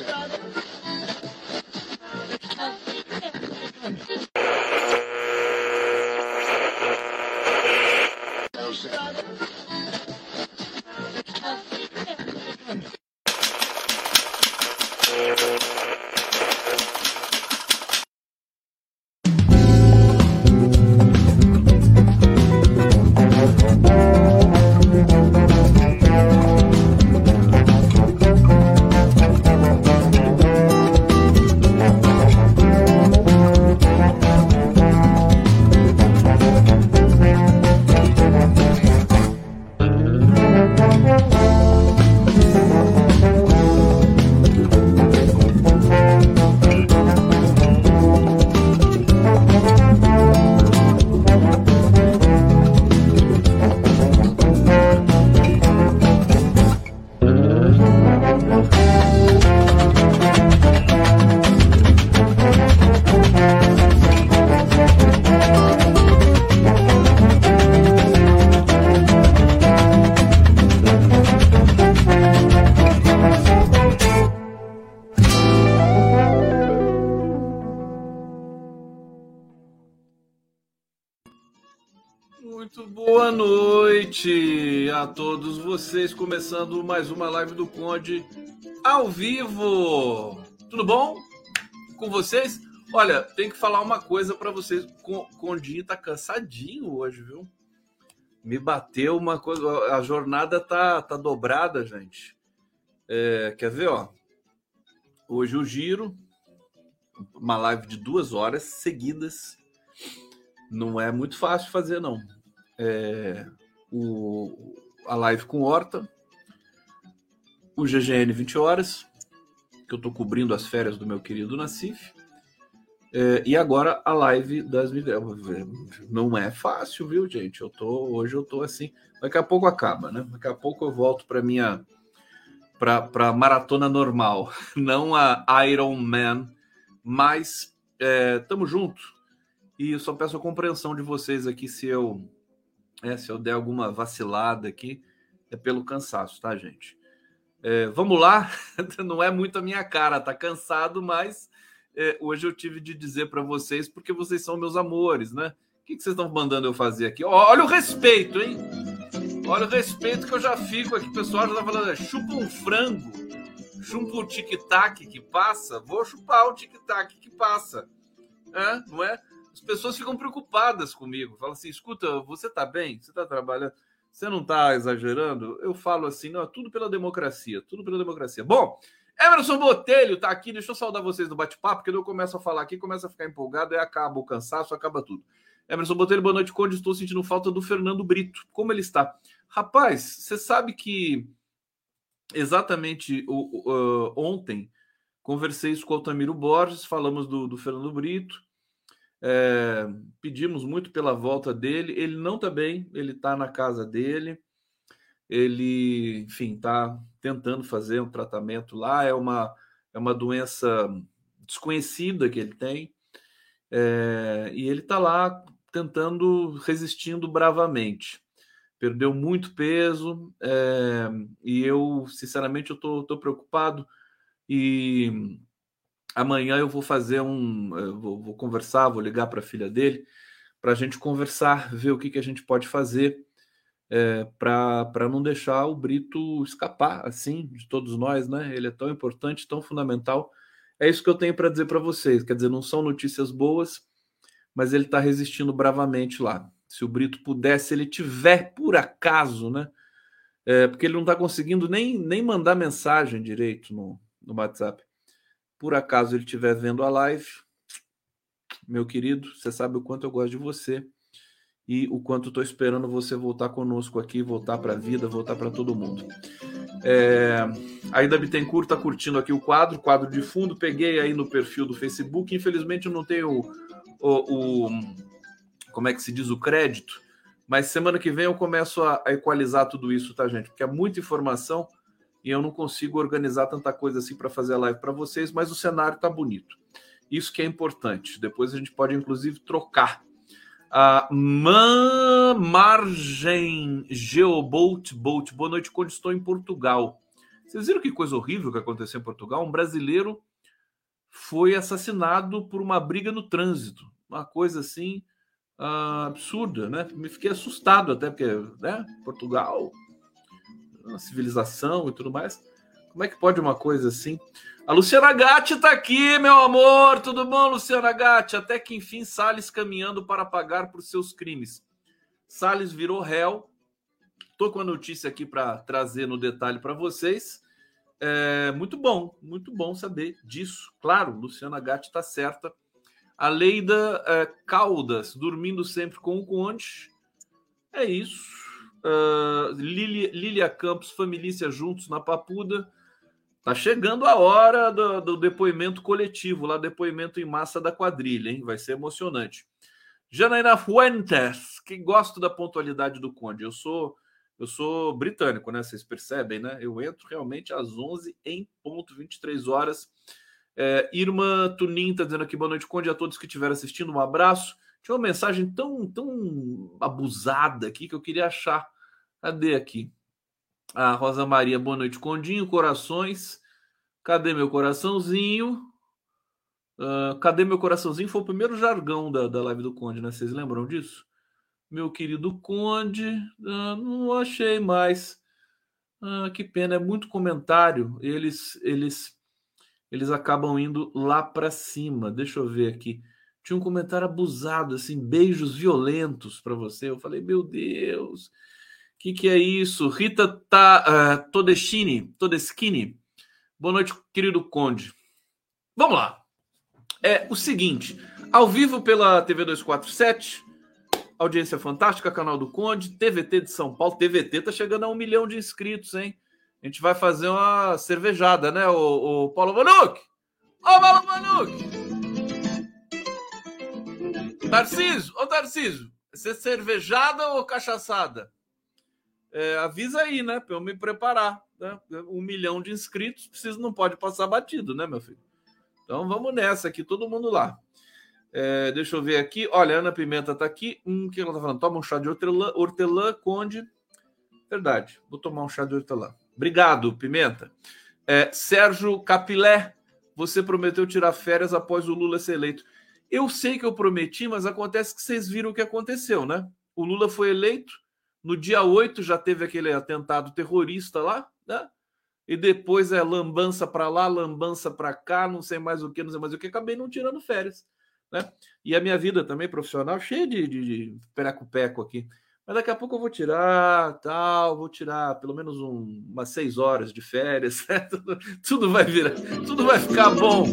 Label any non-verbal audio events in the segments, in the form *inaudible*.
a começando mais uma live do Conde ao vivo. Tudo bom com vocês? Olha, tem que falar uma coisa para vocês. O Condinho tá cansadinho hoje, viu? Me bateu uma coisa. A jornada tá, tá dobrada, gente. É, quer ver, ó? Hoje o giro, uma live de duas horas seguidas. Não é muito fácil fazer, não. É, o, a live com Horta, o GGN 20 horas, que eu estou cobrindo as férias do meu querido Nassif, é, e agora a live das Não é fácil, viu, gente? Eu tô hoje eu tô assim. Daqui a pouco acaba, né? Daqui a pouco eu volto para minha para maratona normal, *laughs* não a Iron Man, mas é, tamo junto. E só peço a compreensão de vocês aqui se eu é, se eu der alguma vacilada aqui, é pelo cansaço, tá, gente? É, vamos lá, *laughs* não é muito a minha cara, tá cansado, mas é, hoje eu tive de dizer para vocês, porque vocês são meus amores, né? O que, que vocês estão mandando eu fazer aqui? Olha o respeito, hein? Olha o respeito que eu já fico aqui. Pessoal já tá falando, é, chupa um frango, chupa o tic-tac que passa, vou chupar o tic-tac que passa. É, não é? as pessoas ficam preocupadas comigo. Falam assim: escuta, você está bem? Você está trabalhando? Você não está exagerando? Eu falo assim: não, é tudo pela democracia, tudo pela democracia. Bom, Emerson Botelho está aqui. Deixa eu saudar vocês do bate-papo, porque eu começo a falar aqui, começa a ficar empolgado, e acaba o cansaço, acaba tudo. Emerson Botelho, boa noite, Conde. Estou sentindo falta do Fernando Brito. Como ele está? Rapaz, você sabe que exatamente uh, ontem conversei isso com o Altamiro Borges, falamos do, do Fernando Brito. É, pedimos muito pela volta dele. Ele não está bem, ele está na casa dele. Ele, enfim, está tentando fazer um tratamento lá. É uma, é uma doença desconhecida que ele tem. É, e ele está lá tentando, resistindo bravamente. Perdeu muito peso é, e eu, sinceramente, eu estou preocupado e Amanhã eu vou fazer um. Vou, vou conversar, vou ligar para a filha dele, para a gente conversar, ver o que, que a gente pode fazer é, para não deixar o Brito escapar, assim, de todos nós, né? Ele é tão importante, tão fundamental. É isso que eu tenho para dizer para vocês. Quer dizer, não são notícias boas, mas ele está resistindo bravamente lá. Se o Brito pudesse, ele tiver por acaso, né? É, porque ele não está conseguindo nem, nem mandar mensagem direito no, no WhatsApp por acaso ele estiver vendo a live, meu querido, você sabe o quanto eu gosto de você e o quanto estou esperando você voltar conosco aqui, voltar para a vida, voltar para todo mundo. É, a Ida Bittencourt está curtindo aqui o quadro, quadro de fundo. Peguei aí no perfil do Facebook. Infelizmente eu não tenho o, o, como é que se diz o crédito, mas semana que vem eu começo a, a equalizar tudo isso, tá, gente? Porque é muita informação e eu não consigo organizar tanta coisa assim para fazer a live para vocês, mas o cenário está bonito. Isso que é importante. Depois a gente pode, inclusive, trocar. A Margem Geobolt Bolt. Boa noite, quando estou em Portugal. Vocês viram que coisa horrível que aconteceu em Portugal? Um brasileiro foi assassinado por uma briga no trânsito. Uma coisa assim uh, absurda, né? Me fiquei assustado até, porque, né? Portugal, uma civilização e tudo mais. Como é que pode uma coisa assim? A Luciana Gatti está aqui, meu amor. Tudo bom, Luciana Gatti? Até que enfim, Salles caminhando para pagar por seus crimes. Salles virou réu. Estou com a notícia aqui para trazer no detalhe para vocês. É, muito bom, muito bom saber disso. Claro, Luciana Gatti está certa. A Leida é, Caldas, dormindo sempre com o Conde. É isso. Uh, Lilia Campos, família juntos na Papuda. Tá chegando a hora do, do, depoimento coletivo, lá depoimento em massa da quadrilha, hein? Vai ser emocionante. Janaína Fuentes, que gosto da pontualidade do Conde. Eu sou eu sou britânico, né? Vocês percebem, né? Eu entro realmente às 11 em ponto, 23 horas. É, Irmã Tunin está dizendo aqui boa noite, Conde, a todos que estiveram assistindo. Um abraço. Tinha uma mensagem tão, tão abusada aqui que eu queria achar. Cadê aqui? A Rosa Maria, boa noite, Condinho, corações. Cadê meu coraçãozinho? Uh, cadê meu coraçãozinho? Foi o primeiro jargão da, da live do Conde, né? Vocês lembram disso? Meu querido Conde, uh, não achei mais. Uh, que pena, é muito comentário. Eles, eles, eles acabam indo lá para cima. Deixa eu ver aqui. Tinha um comentário abusado, assim, beijos violentos para você. Eu falei, meu Deus que, que é isso? Rita tá, uh, Todeschini, Todeschini. Boa noite, querido Conde. Vamos lá. É o seguinte: ao vivo pela TV 247, audiência fantástica, canal do Conde, TVT de São Paulo. TVT tá chegando a um milhão de inscritos, hein? A gente vai fazer uma cervejada, né, o, o Paulo Manuque? Ô, Paulo Manuque! Tarciso, ô Tarciso, você cervejada ou cachaçada? É, avisa aí, né? Para eu me preparar. Né? Um milhão de inscritos, preciso, não pode passar batido, né, meu filho? Então vamos nessa aqui, todo mundo lá. É, deixa eu ver aqui. Olha, a Ana Pimenta tá aqui. Hum, o que ela tá falando? Toma um chá de hortelã, hortelã, Conde. Verdade, vou tomar um chá de hortelã. Obrigado, Pimenta. É, Sérgio Capilé, você prometeu tirar férias após o Lula ser eleito. Eu sei que eu prometi, mas acontece que vocês viram o que aconteceu, né? O Lula foi eleito, no dia 8 já teve aquele atentado terrorista lá, né? E depois é lambança para lá, lambança para cá, não sei mais o que, não sei mais o que, acabei não tirando férias, né? E a minha vida também profissional cheia de, de, de peco-peco aqui. Mas daqui a pouco eu vou tirar, tal, vou tirar pelo menos um, umas seis horas de férias, *laughs* né? tudo, tudo vai virar, tudo vai ficar bom.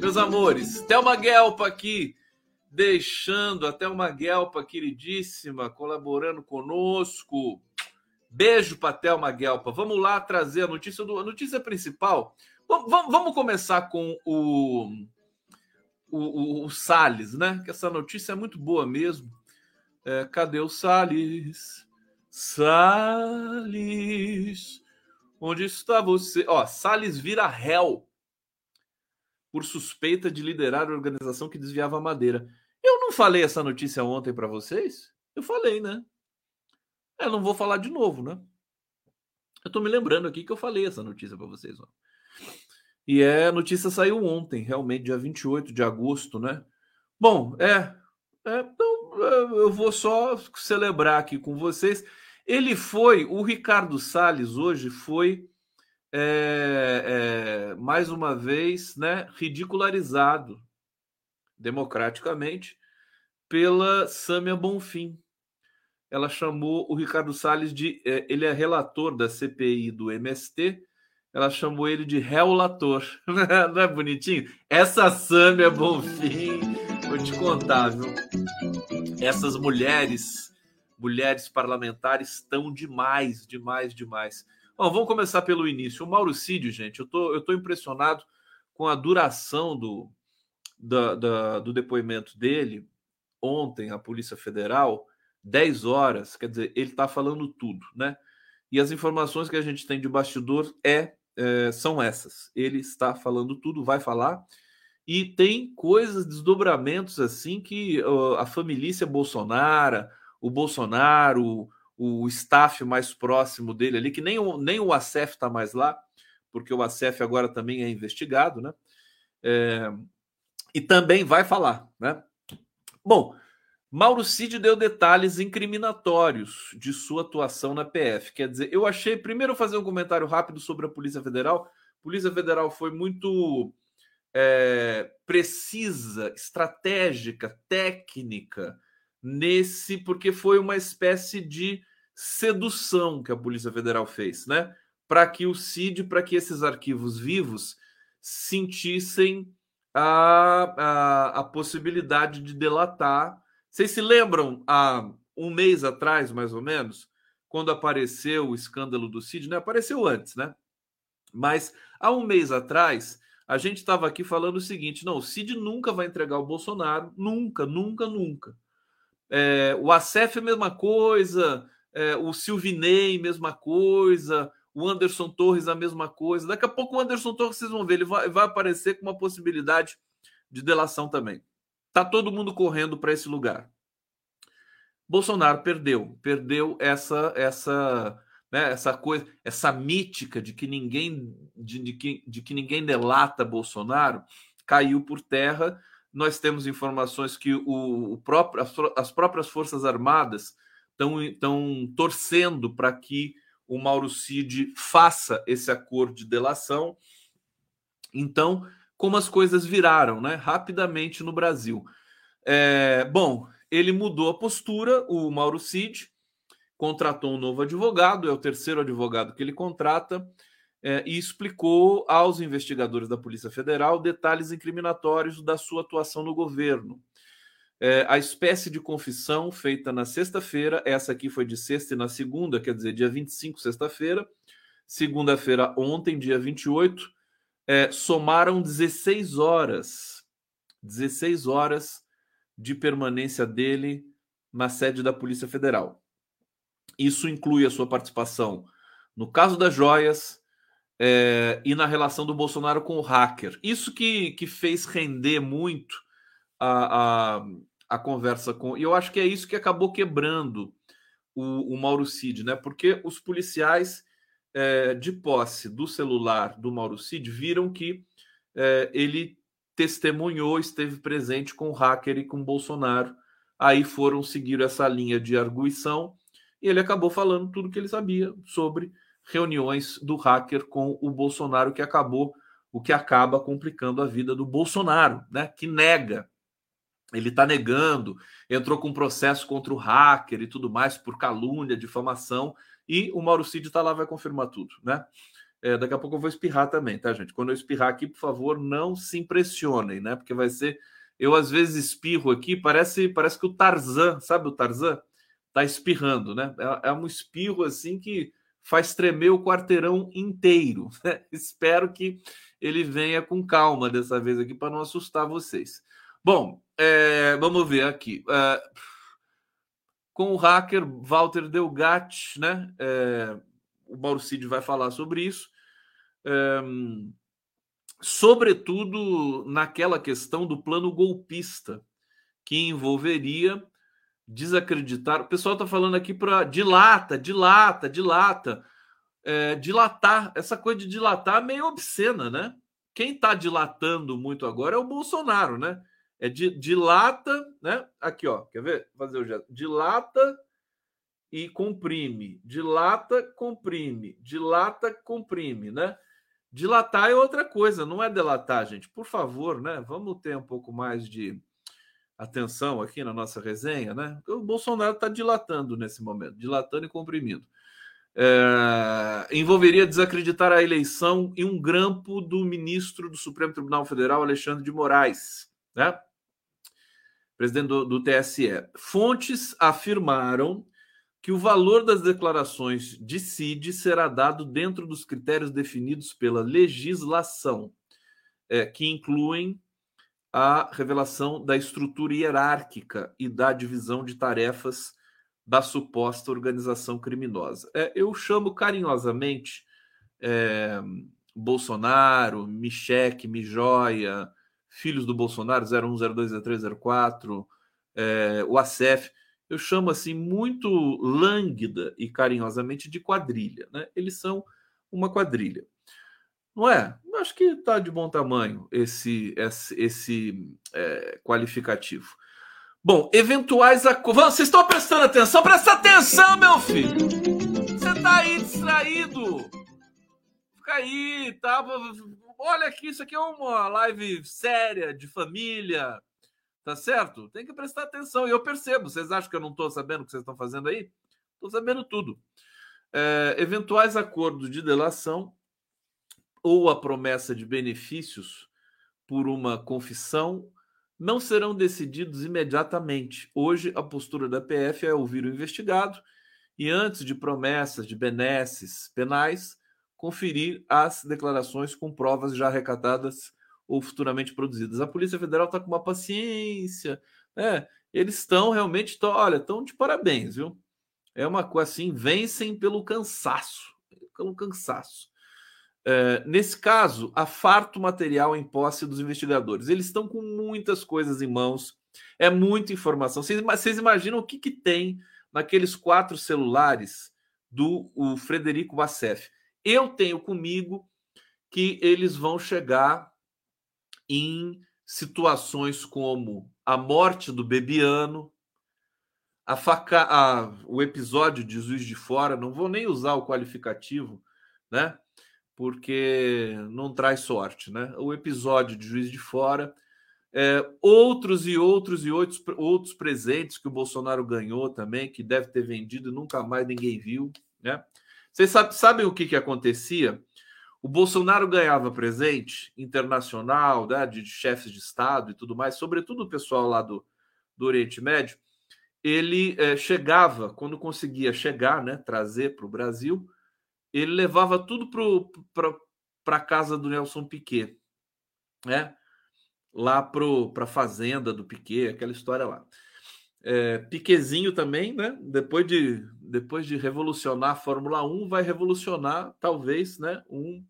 Meus amores, Thelma Guelpa aqui, deixando até uma Guelpa queridíssima colaborando conosco. Beijo para Thelma Guelpa. Vamos lá trazer a notícia do a notícia principal. Vamos, vamos começar com o, o, o, o Salles, né? Que essa notícia é muito boa mesmo. É, cadê o Salles? Salles, onde está você? Ó, Salles vira réu por suspeita de liderar a organização que desviava madeira. Eu não falei essa notícia ontem para vocês? Eu falei, né? Eu não vou falar de novo, né? Eu tô me lembrando aqui que eu falei essa notícia para vocês. Ó. E é, a notícia saiu ontem, realmente, dia 28 de agosto, né? Bom, é. é então, eu vou só celebrar aqui com vocês. Ele foi, o Ricardo Salles hoje foi, é, é, mais uma vez, né, ridicularizado democraticamente pela Sâmia Bonfim. Ela chamou o Ricardo Salles de. É, ele é relator da CPI do MST. Ela chamou ele de relator. *laughs* Não é bonitinho? Essa Sâmia Bonfim, vou te contar, viu? Essas mulheres, mulheres parlamentares, estão demais, demais, demais. Bom, vamos começar pelo início. O Mauro Cídio, gente, eu tô, eu tô impressionado com a duração do, da, da, do depoimento dele, ontem, a Polícia Federal, 10 horas, quer dizer, ele está falando tudo, né? E as informações que a gente tem de bastidor é, é, são essas. Ele está falando tudo, vai falar, e tem coisas, desdobramentos assim que uh, a família Bolsonaro, o Bolsonaro, o, o staff mais próximo dele ali, que nem o, nem o ACF está mais lá, porque o ACF agora também é investigado, né? É, e também vai falar, né? Bom, Mauro Cid deu detalhes incriminatórios de sua atuação na PF. Quer dizer, eu achei. Primeiro, fazer um comentário rápido sobre a Polícia Federal. Polícia Federal foi muito é, precisa, estratégica, técnica nesse, porque foi uma espécie de sedução que a Polícia Federal fez, né? Para que o CID, para que esses arquivos vivos sentissem a, a, a possibilidade de delatar. Vocês se lembram, há um mês atrás, mais ou menos, quando apareceu o escândalo do CID, né? Apareceu antes, né? Mas há um mês atrás, a gente estava aqui falando o seguinte: não, o Cid nunca vai entregar o Bolsonaro, nunca, nunca, nunca. É, o Acef é a mesma coisa, é, o Silvinei, mesma coisa, o Anderson Torres, a mesma coisa. Daqui a pouco o Anderson Torres, vocês vão ver, ele vai, vai aparecer com uma possibilidade de delação também. Tá todo mundo correndo para esse lugar. Bolsonaro perdeu, perdeu essa essa né, essa coisa, essa mítica de que ninguém de, de, que, de que ninguém delata Bolsonaro caiu por terra. Nós temos informações que o, o próprio, as, as próprias Forças Armadas estão torcendo para que o Mauro Cid faça esse acordo de delação. Então, como as coisas viraram né, rapidamente no Brasil. É, bom, ele mudou a postura, o Mauro Cid, contratou um novo advogado, é o terceiro advogado que ele contrata, é, e explicou aos investigadores da Polícia Federal detalhes incriminatórios da sua atuação no governo. É, a espécie de confissão feita na sexta-feira, essa aqui foi de sexta e na segunda, quer dizer, dia 25, sexta-feira, segunda-feira, ontem, dia 28, é, somaram 16 horas, 16 horas de permanência dele na sede da Polícia Federal. Isso inclui a sua participação no caso das joias é, e na relação do Bolsonaro com o hacker. Isso que, que fez render muito a, a, a conversa com. E eu acho que é isso que acabou quebrando o, o Mauro Cid, né? Porque os policiais é, de posse do celular do Mauro Cid viram que é, ele testemunhou, esteve presente com o hacker e com o Bolsonaro. Aí foram seguir essa linha de arguição e ele acabou falando tudo que ele sabia sobre reuniões do hacker com o Bolsonaro, que acabou o que acaba complicando a vida do Bolsonaro, né? Que nega. Ele está negando, entrou com um processo contra o hacker e tudo mais por calúnia, difamação, e o Mauro Cid está lá, vai confirmar tudo, né? É, daqui a pouco eu vou espirrar também, tá, gente? Quando eu espirrar aqui, por favor, não se impressionem, né? Porque vai ser. Eu às vezes espirro aqui, parece, parece que o Tarzan, sabe o Tarzan? tá espirrando, né? É, é um espirro assim que faz tremer o quarteirão inteiro. *laughs* Né? Espero que ele venha com calma dessa vez aqui para não assustar vocês. Bom, é, vamos ver aqui. É, com o hacker Walter Delgatti, né? É, o Mauricídio vai falar sobre isso. É, sobretudo naquela questão do plano golpista, que envolveria desacreditar. O pessoal está falando aqui para dilata, dilata, dilata. É, dilatar, essa coisa de dilatar é meio obscena, né? Quem está dilatando muito agora é o Bolsonaro, né? É de, dilata, né? Aqui, ó, quer ver? Fazer o gesto. Dilata e comprime. Dilata, comprime. Dilata, comprime, né? Dilatar é outra coisa, não é delatar, gente. Por favor, né? Vamos ter um pouco mais de atenção aqui na nossa resenha, né? O Bolsonaro está dilatando nesse momento, dilatando e comprimindo. É, envolveria desacreditar a eleição e um grampo do ministro do Supremo Tribunal Federal, Alexandre de Moraes, né? Presidente do, do TSE. Fontes afirmaram que o valor das declarações de CID será dado dentro dos critérios definidos pela legislação, é, que incluem a revelação da estrutura hierárquica e da divisão de tarefas da suposta organização criminosa. É, eu chamo carinhosamente é, Bolsonaro, Micheque, Mijoia, filhos do Bolsonaro, 01, 02, 03, 04, é, o ACF. eu chamo assim muito lânguida e carinhosamente de quadrilha, né? Eles são uma quadrilha. Não é? Eu acho que está de bom tamanho esse, esse, esse é, qualificativo. Bom, eventuais acordos. Vocês estão prestando atenção? Presta atenção, meu filho! Você está aí distraído! Fica aí, tá? Olha aqui, isso aqui é uma live séria, de família, tá certo? Tem que prestar atenção. E eu percebo. Vocês acham que eu não estou sabendo o que vocês estão fazendo aí? Estou sabendo tudo. É, eventuais acordos de delação ou a promessa de benefícios por uma confissão não serão decididos imediatamente. Hoje, a postura da PF é ouvir o investigado e, antes de promessas de benesses penais, conferir as declarações com provas já arrecadadas ou futuramente produzidas. A Polícia Federal está com uma paciência, né? Eles estão realmente, tão, olha, estão de parabéns, viu? É uma coisa assim, vencem pelo cansaço, pelo cansaço. É, nesse caso, há farto material em posse dos investigadores. Eles estão com muitas coisas em mãos, é muita informação. Vocês, imaginam o que, que tem naqueles quatro celulares do Frederico Bassef? Eu tenho comigo que eles vão chegar em situações como a morte do Bebiano, a faca, a, o episódio de Juiz de Fora, não vou nem usar o qualificativo, né? porque não traz sorte, né? O episódio de Juiz de Fora, é, outros e outros e outros, outros presentes que o Bolsonaro ganhou também, que deve ter vendido e nunca mais ninguém viu, né? Vocês sabe, sabem o que, que acontecia? O Bolsonaro ganhava presente internacional, né, de chefes de Estado e tudo mais, sobretudo o pessoal lá do, do Oriente Médio. Ele é, chegava, quando conseguia chegar, né, trazer para o Brasil, ele levava tudo para a casa do Nelson Piquet, né? Lá para a fazenda do Piquet, aquela história lá. É, Piquezinho também, né? Depois de, depois de revolucionar a Fórmula 1, vai revolucionar, talvez, né? Um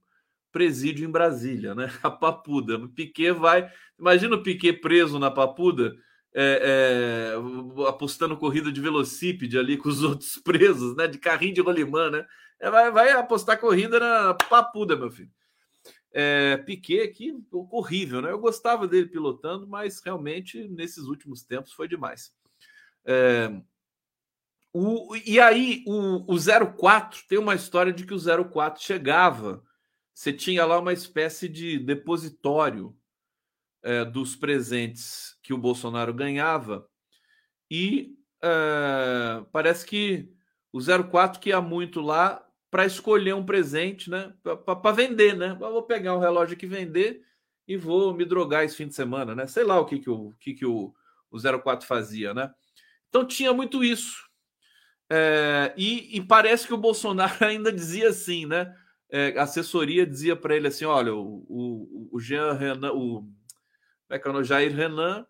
presídio em Brasília, né? *laughs* A Papuda. O Piquet vai. Imagina o Piquet preso na Papuda, é, é, apostando corrida de velocípede ali com os *laughs* outros presos, né? De carrinho de rolimã, né? É, vai, vai apostar corrida na papuda, meu filho. É, Piquet aqui, horrível, né? Eu gostava dele pilotando, mas realmente nesses últimos tempos foi demais. É, o, e aí, o, o 04 tem uma história de que o 04 chegava, você tinha lá uma espécie de depositório é, dos presentes que o Bolsonaro ganhava, e é, parece que o 04 que ia muito lá para escolher um presente, né? Para vender, né? Eu vou pegar um relógio aqui vender e vou me drogar esse fim de semana, né? Sei lá o que, que, o, que, que o, o 04 fazia, né? Então tinha muito isso. É, e, e, parece que o Bolsonaro *laughs* ainda dizia assim, né? É, a assessoria dizia para ele assim: olha, o, o, o Jean Renan, o, é que é o Jair Renan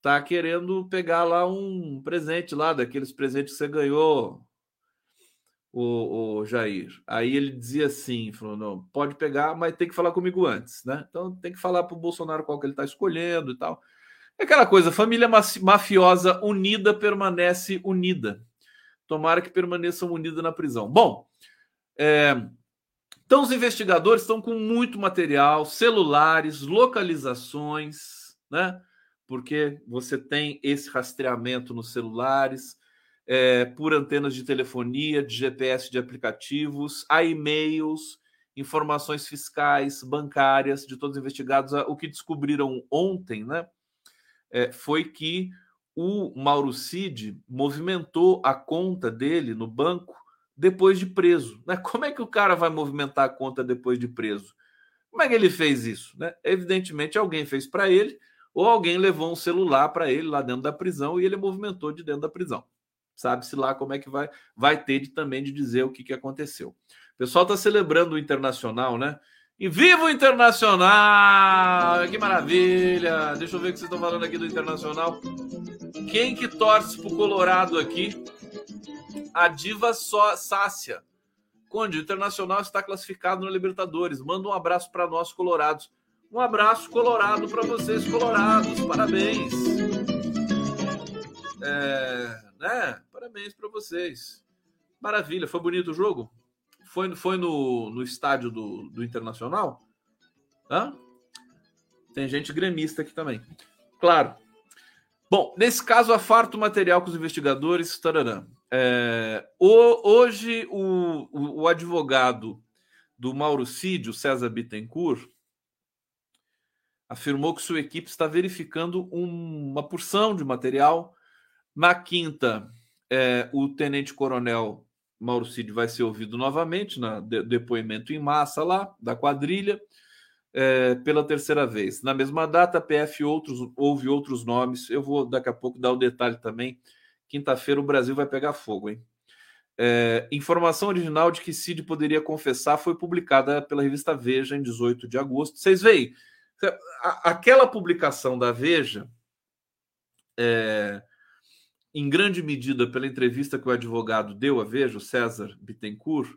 tá querendo pegar lá um presente lá, daqueles presentes que você ganhou o, o Jair. Aí ele dizia assim: falou, não, pode pegar, mas tem que falar comigo antes, né? Então tem que falar para o Bolsonaro qual que ele está escolhendo e tal. É aquela coisa, família mafiosa unida permanece unida. Tomara que permaneçam unidas na prisão. Bom, é, então os investigadores estão com muito material, celulares, localizações, né? Porque você tem esse rastreamento nos celulares é, por antenas de telefonia, de GPS de aplicativos, a e-mails, informações fiscais, bancárias de todos os investigados. O que descobriram ontem, né, é, foi que o Mauro Cid movimentou a conta dele no banco depois de preso. Né? *laughs* Como é que o cara vai movimentar a conta depois de preso? Como é que ele fez isso? Né? Evidentemente, alguém fez para ele, ou alguém levou um celular para ele lá dentro da prisão e ele movimentou de dentro da prisão sabe-se lá como é que vai, vai ter de, também de dizer o que, que aconteceu. O pessoal está celebrando o Internacional, né? E viva o Internacional! Que maravilha! Deixa eu ver o que vocês estão falando aqui do Internacional. Quem que torce pro Colorado aqui? A diva só Sácia. Conde, o Internacional está classificado no Libertadores. Manda um abraço para nós, colorados. Um abraço colorado para vocês, colorados. Parabéns! É, né? Parabéns para vocês. Maravilha. Foi bonito o jogo? Foi, foi no, no estádio do, do Internacional? Hã? Tem gente gremista aqui também. Claro. Bom, nesse caso, a farto material com os investigadores. Tararã. É, o, hoje, o, o, o, advogado do Mauro Cid, o César Bittencourt, afirmou que sua equipe está verificando um, uma porção de material. Na quinta, é, o tenente-coronel Mauro Cid vai ser ouvido novamente no de, depoimento em massa lá da quadrilha é, pela terceira vez. Na mesma data, a PF outros, houve outros nomes. Eu vou daqui a pouco dar o detalhe também. Quinta-feira o Brasil vai pegar fogo, hein? É, informação original de que Cid poderia confessar foi publicada pela revista Veja em 18 de agosto. Vocês veem, aquela publicação da Veja, é, em grande medida pela entrevista que o advogado deu à Veja, o César Bittencourt,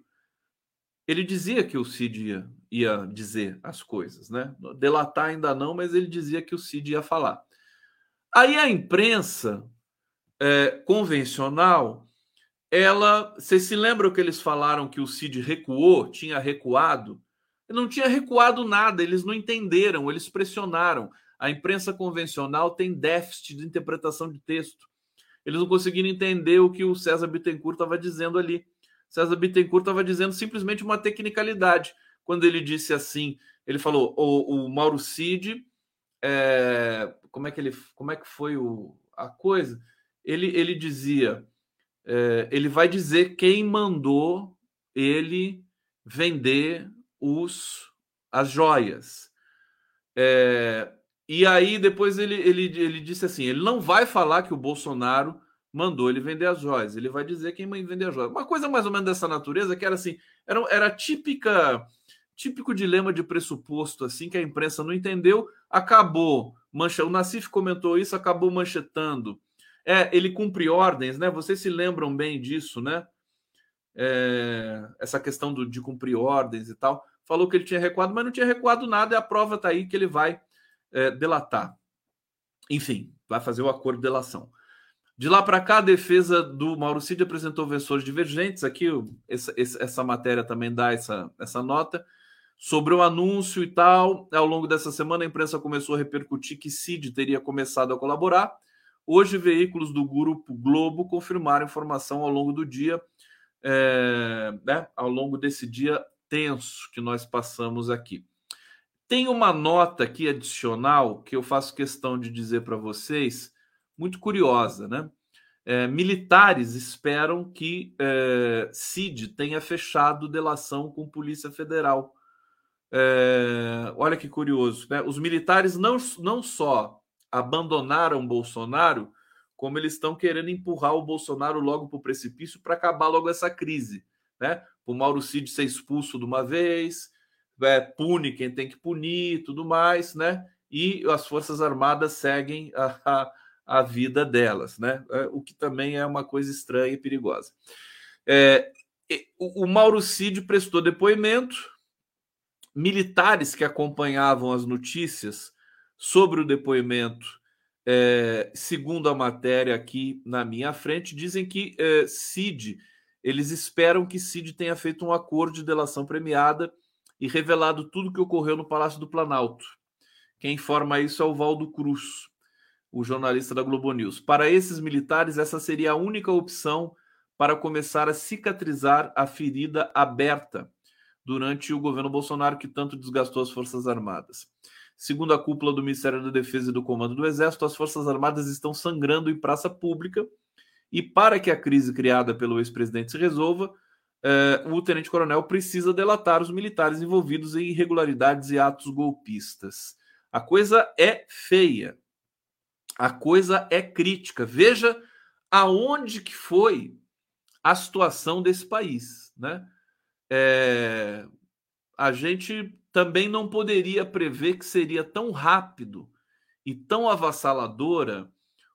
ele dizia que o Cid ia, ia dizer as coisas, né? Delatar ainda não, mas ele dizia que o Cid ia falar. Aí a imprensa é, convencional, ela. Vocês se lembram que eles falaram que o Cid recuou, tinha recuado? Não tinha recuado nada, eles não entenderam, eles pressionaram. A imprensa convencional tem déficit de interpretação de texto. Eles não conseguiram entender o que o César Bittencourt estava dizendo ali. César Bittencourt estava dizendo simplesmente uma tecnicalidade. Quando ele disse assim, ele falou: o, o Mauro Cid, é, como é que ele, como é que foi o, a coisa? Ele, ele dizia, é, ele vai dizer quem mandou ele vender os as joias. É, e aí depois ele, ele, ele disse assim: ele não vai falar que o Bolsonaro mandou ele vender as joias, ele vai dizer quem vendeu as joias. Uma coisa mais ou menos dessa natureza que era assim, era, era típica típico dilema de pressuposto assim que a imprensa não entendeu, acabou mancha. O Nassif comentou isso, acabou manchetando. É, ele cumpre ordens, né? Vocês se lembram bem disso, né? É, essa questão do, de cumprir ordens e tal falou que ele tinha recuado, mas não tinha recuado nada, e a prova está aí que ele vai é, delatar. Enfim, vai fazer o acordo de delação. De lá para cá, a defesa do Mauro Cid apresentou versões divergentes. Aqui, essa, essa matéria também dá essa, essa nota. Sobre o anúncio e tal, ao longo dessa semana, a imprensa começou a repercutir que Cid teria começado a colaborar. Hoje, veículos do Grupo Globo confirmaram informação ao longo do dia, é, né, ao longo desse dia tenso que nós passamos aqui. Tem uma nota aqui adicional que eu faço questão de dizer para vocês, muito curiosa, né? É, militares esperam que é, CID tenha fechado delação com Polícia Federal. É, olha que curioso, né? Os militares não, não só abandonaram Bolsonaro, como eles estão querendo empurrar o Bolsonaro logo para o precipício para acabar logo essa crise né? O Mauro Cid ser expulso de uma vez, é, pune quem tem que punir, tudo mais, né? E as Forças Armadas seguem a, a, a vida delas, né? É, o que também é uma coisa estranha e perigosa. É, o, o Mauro Cid prestou depoimento, militares que acompanhavam as notícias sobre o depoimento, é, segundo a matéria aqui na minha frente, dizem que é, Cid eles esperam que Cid tenha feito um acordo de delação premiada e revelado tudo o que ocorreu no Palácio do Planalto. Quem informa isso é o Valdo Cruz, o jornalista da Globo News. Para esses militares, essa seria a única opção para começar a cicatrizar a ferida aberta durante o governo Bolsonaro, que tanto desgastou as Forças Armadas. Segundo a cúpula do Ministério da Defesa e do Comando do Exército, as Forças Armadas estão sangrando em praça pública e para que a crise criada pelo ex-presidente se resolva, eh, o tenente-coronel precisa delatar os militares envolvidos em irregularidades e atos golpistas. A coisa é feia. A coisa é crítica. Veja aonde que foi a situação desse país, né? É, a gente também não poderia prever que seria tão rápido e tão avassaladora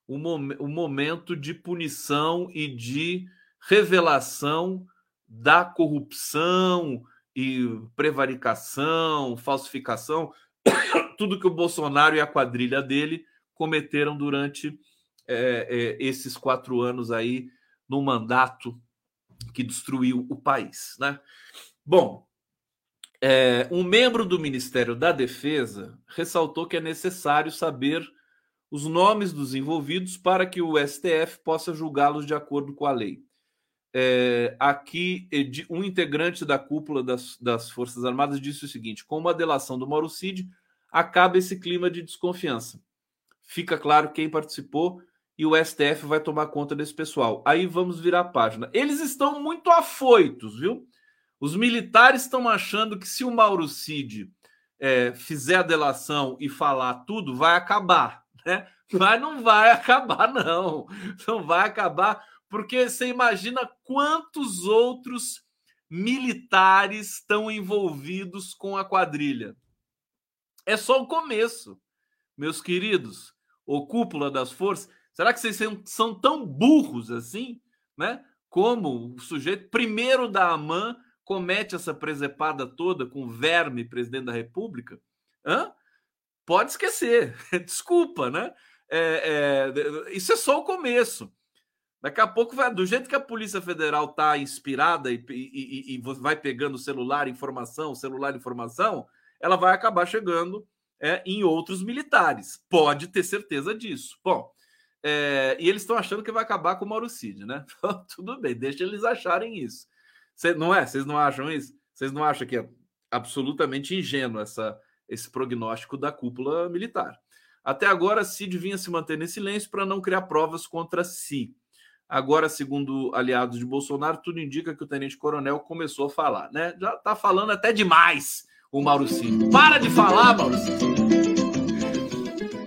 o, mom o momento de punição e de revelação da corrupção e prevaricação, falsificação, *coughs* tudo que o Bolsonaro e a quadrilha dele cometeram durante é, é, esses quatro anos aí no mandato que destruiu o país, né? Bom, é, um membro do Ministério da Defesa ressaltou que é necessário saber os nomes dos envolvidos para que o STF possa julgá-los de acordo com a lei. É, aqui, um integrante da cúpula das, das, Forças Armadas disse o seguinte: com uma delação do Mauro Cid, acaba esse clima de desconfiança. Fica claro quem participou e o STF vai tomar conta desse pessoal. Aí vamos virar a página. Eles estão muito afoitos, viu? Os militares estão achando que se o Mauro Cid é, fizer a delação e falar tudo, vai acabar, né? Mas não vai *laughs* acabar, não. Não vai acabar, porque você imagina quantos outros militares estão envolvidos com a quadrilha. É só o começo, meus queridos. O cúpula das forças. Será que vocês são tão burros assim, né? Como o sujeito primeiro da AMAN comete essa presepada toda com verme presidente da República, hã? pode esquecer. *laughs* Desculpa, né? É, é, isso é só o começo. Daqui a pouco, vai, do jeito que a Polícia Federal está inspirada e, e, e, vai pegando celular, informação, celular, informação, ela vai acabar chegando é, em outros militares. Pode ter certeza disso. Bom, é, e eles estão achando que vai acabar com o Mauro Cid, né? *laughs* Então, tudo bem, deixa eles acharem isso. Cê, não é? Vocês não acham isso? Vocês não acham que é absolutamente ingênuo essa, esse prognóstico da cúpula militar? Até agora, Cid vinha se manter em silêncio para não criar provas contra si. Agora, segundo aliados de Bolsonaro, tudo indica que o tenente-coronel começou a falar, né? Já está falando até demais o Mauricinho. Para de falar, Mauricinho.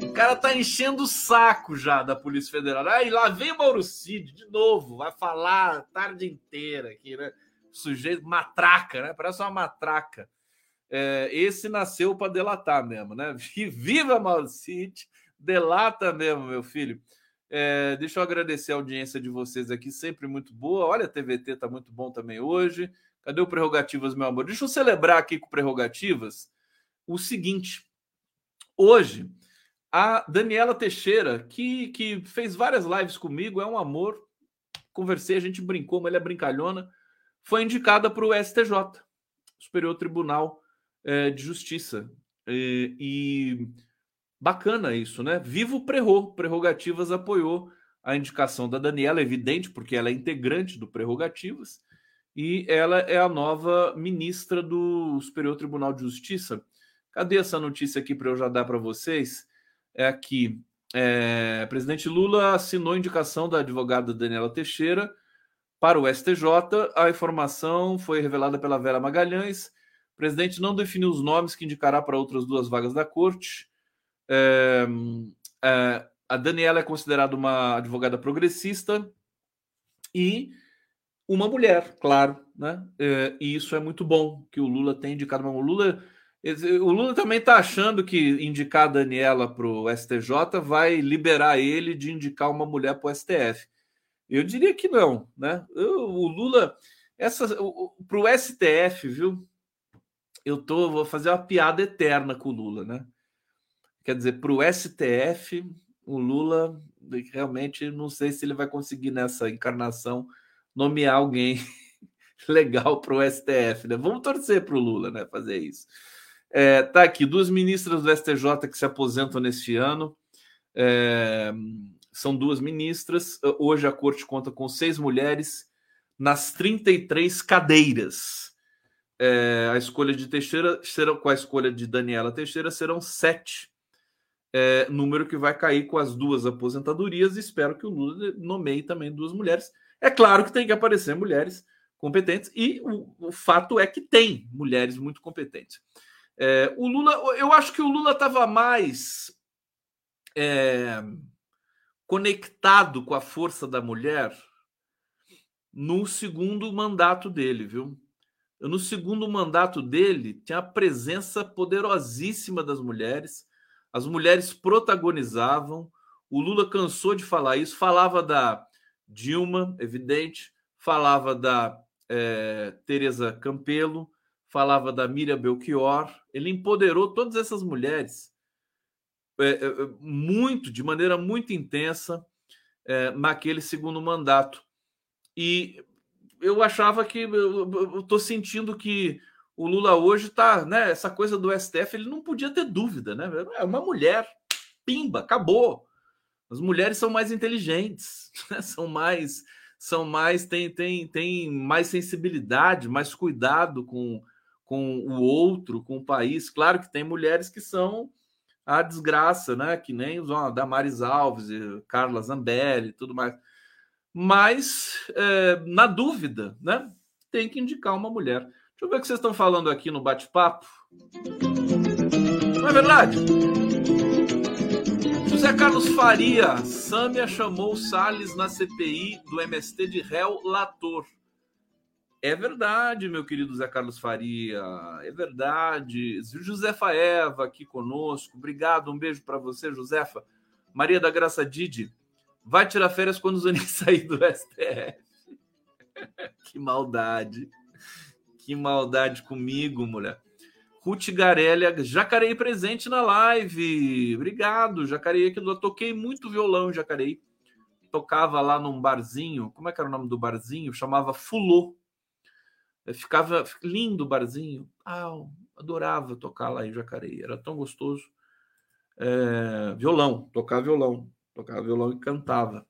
O cara tá enchendo o saco já da Polícia Federal. Aí lá vem o Mauricinho de novo, vai falar a tarde inteira aqui, né? sujeito, matraca, né? Parece uma matraca. É, esse nasceu para delatar mesmo, né? *laughs* Viva Malcite, delata mesmo, meu filho. É, deixa eu agradecer a audiência de vocês aqui, sempre muito boa. Olha, a TVT tá muito bom também hoje. Cadê o Prerrogativas, meu amor? Deixa eu celebrar aqui com Prerrogativas o seguinte. Hoje, a Daniela Teixeira, que, que fez várias lives comigo, é um amor. Conversei, a gente brincou, mas ela é brincalhona foi indicada para o STJ, Superior Tribunal é, de Justiça. E, e, bacana isso, né? Vivo Prerro, Prerrogativas apoiou a indicação da Daniela, evidente, porque ela é integrante do Prerrogativas, e ela é a nova ministra do Superior Tribunal de Justiça. Cadê essa notícia aqui para eu já dar para vocês? É aqui. É, presidente Lula assinou a indicação da advogada Daniela Teixeira para o STJ, a informação foi revelada pela Vera Magalhães. O presidente não definiu os nomes que indicará para outras duas vagas da corte. É, é, a Daniela é considerada uma advogada progressista e uma mulher, claro, né? É, e isso é muito bom que o Lula tenha indicado uma Lula. O Lula também está achando que indicar a Daniela para o STJ vai liberar ele de indicar uma mulher para o STF. Eu diria que não, né? Eu, o Lula, essa para o STF, viu? Eu tô, vou fazer uma piada eterna com o Lula, né? Quer dizer, para o STF, o Lula realmente não sei se ele vai conseguir nessa encarnação nomear alguém *laughs* legal para o STF, né? Vamos torcer para o Lula, né? Fazer isso. É, tá aqui, duas ministras do STJ que se aposentam neste ano. É, são duas ministras. Hoje a corte conta com seis mulheres nas 33 cadeiras. É, a escolha de Teixeira será com a escolha de Daniela Teixeira serão sete. É, número que vai cair com as duas aposentadorias. Espero que o Lula nomeie também duas mulheres. É claro que tem que aparecer mulheres competentes, e o, o fato é que tem mulheres muito competentes. É, o Lula, eu acho que o Lula estava mais. É, conectado com a força da mulher no segundo mandato dele, viu? No segundo mandato dele, tinha a presença poderosíssima das mulheres, as mulheres protagonizavam. O Lula cansou de falar isso, falava da Dilma, evidente, falava da é, Teresa Campelo, falava da Miriam Belchior. Ele empoderou todas essas mulheres é, é, muito, de maneira muito intensa. naquele segundo mandato. E eu achava que eu estou sentindo que o Lula hoje está, né? Essa coisa do STF, ele não podia ter dúvida, né? É uma mulher, pimba, acabou. As mulheres são mais inteligentes, *laughs* né? são mais, são mais, tem, tem, tem mais sensibilidade, mais cuidado com, com o outro, com o país. Claro que tem mulheres que são a desgraça, né? Que nem os ó, Damares Alves, Carla Zambelli tudo mais. Mas, é, na dúvida, né? Tem que indicar uma mulher. Eu ver o que vocês estão falando aqui no bate-papo. Não é verdade? José Carlos Faria, Sâmia chamou Salles na CPI do MST de réu Lator. É verdade, meu querido Zé Carlos Faria. É verdade. Josefa Eva aqui conosco. Obrigado. Um beijo para você, Josefa. Maria da Graça Didi. Vai tirar férias quando o Zanin sair do STF. *laughs* que maldade. Que maldade comigo, mulher. Ruth Garélia, Jacareí presente na live. Obrigado, Jacareí, que eu toquei muito violão Jacareí. Tocava lá num barzinho. Como é que era o nome do barzinho? Chamava Fulô Ficava lindo o barzinho. Ah, adorava tocar lá em Jacareí, era tão gostoso. É, violão, tocar violão, tocava violão e cantava.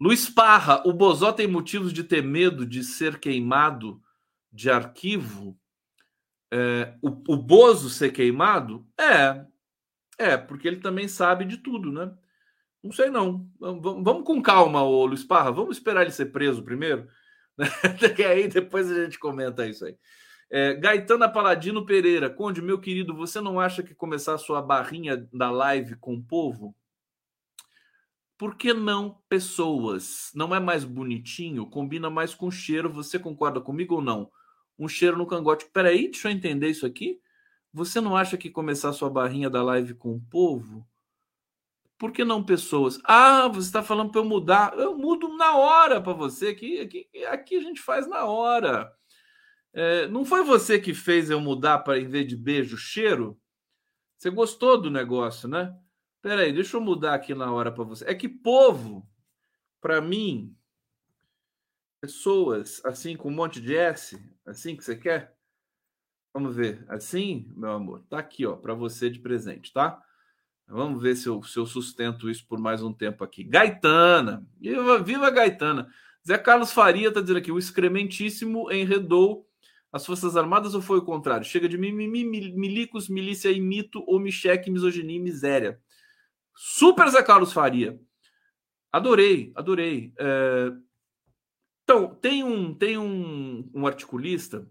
Luiz Parra, o Bozó tem motivos de ter medo de ser queimado de arquivo? É, o, o Bozo ser queimado? É, é, porque ele também sabe de tudo, né? Não sei não. Vamos, vamos com calma, ô Luiz Parra. Vamos esperar ele ser preso primeiro *laughs* que aí depois a gente comenta isso aí. É, Gaetana Paladino Pereira, Conde, meu querido, você não acha que começar sua barrinha da live com o povo? Por que não pessoas? Não é mais bonitinho? Combina mais com cheiro. Você concorda comigo ou não? Um cheiro no cangote. Peraí, deixa eu entender isso aqui. Você não acha que começar sua barrinha da live com o povo por que não pessoas? Ah, você está falando para eu mudar. Eu mudo na hora para você. Aqui, aqui, aqui a gente faz na hora. É, não foi você que fez eu mudar para, em vez de beijo, cheiro? Você gostou do negócio, né? Peraí, deixa eu mudar aqui na hora para você. É que povo, para mim, pessoas assim com um monte de S, assim que você quer? Vamos ver. Assim, meu amor, tá aqui, ó, para você de presente, tá? Vamos ver se eu, se eu sustento isso por mais um tempo aqui. Gaetana, viva, viva Gaetana. Zé Carlos Faria está dizendo aqui: o excrementíssimo enredou as Forças Armadas ou foi o contrário? Chega de mimimi, milicos, milícia e mito ou micheque, misoginia e miséria. Super Zé Carlos Faria. Adorei, adorei. É... Então, tem um, tem um, um articulista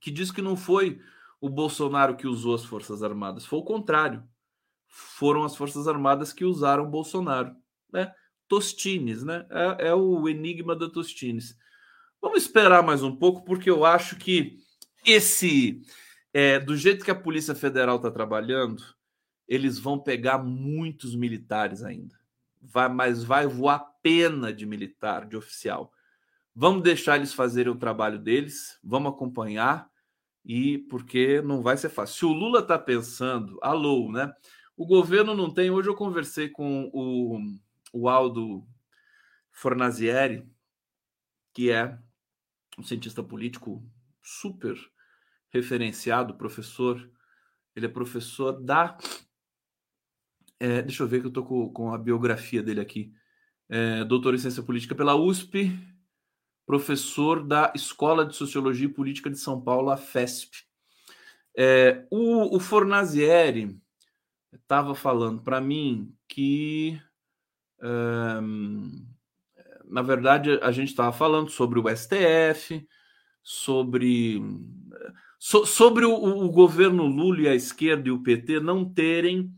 que diz que não foi o Bolsonaro que usou as Forças Armadas, foi o contrário foram as Forças Armadas que usaram Bolsonaro. Né? Tostines, né? É, é, o enigma da Tostines. Vamos esperar mais um pouco, porque eu acho que esse, é, do jeito que a Polícia Federal está trabalhando, eles vão pegar muitos militares ainda. Vai, mas vai voar pena de militar, de oficial. Vamos deixar eles fazerem o trabalho deles, vamos acompanhar, e porque não vai ser fácil. Se o Lula está pensando, alô, né? O governo não tem. Hoje eu conversei com o, o Aldo Fornazieri, que é um cientista político super referenciado, professor. Ele é professor da. É, deixa eu ver que eu estou com, com, a biografia dele aqui. É, doutor em ciência política pela USP, professor da Escola de Sociologia e Política de São Paulo, a FESP. É, o, o Fornazieri estava falando para mim que, um, na verdade, a gente estava falando sobre o STF, sobre, so, sobre o, o, governo Lula e a esquerda e o PT não terem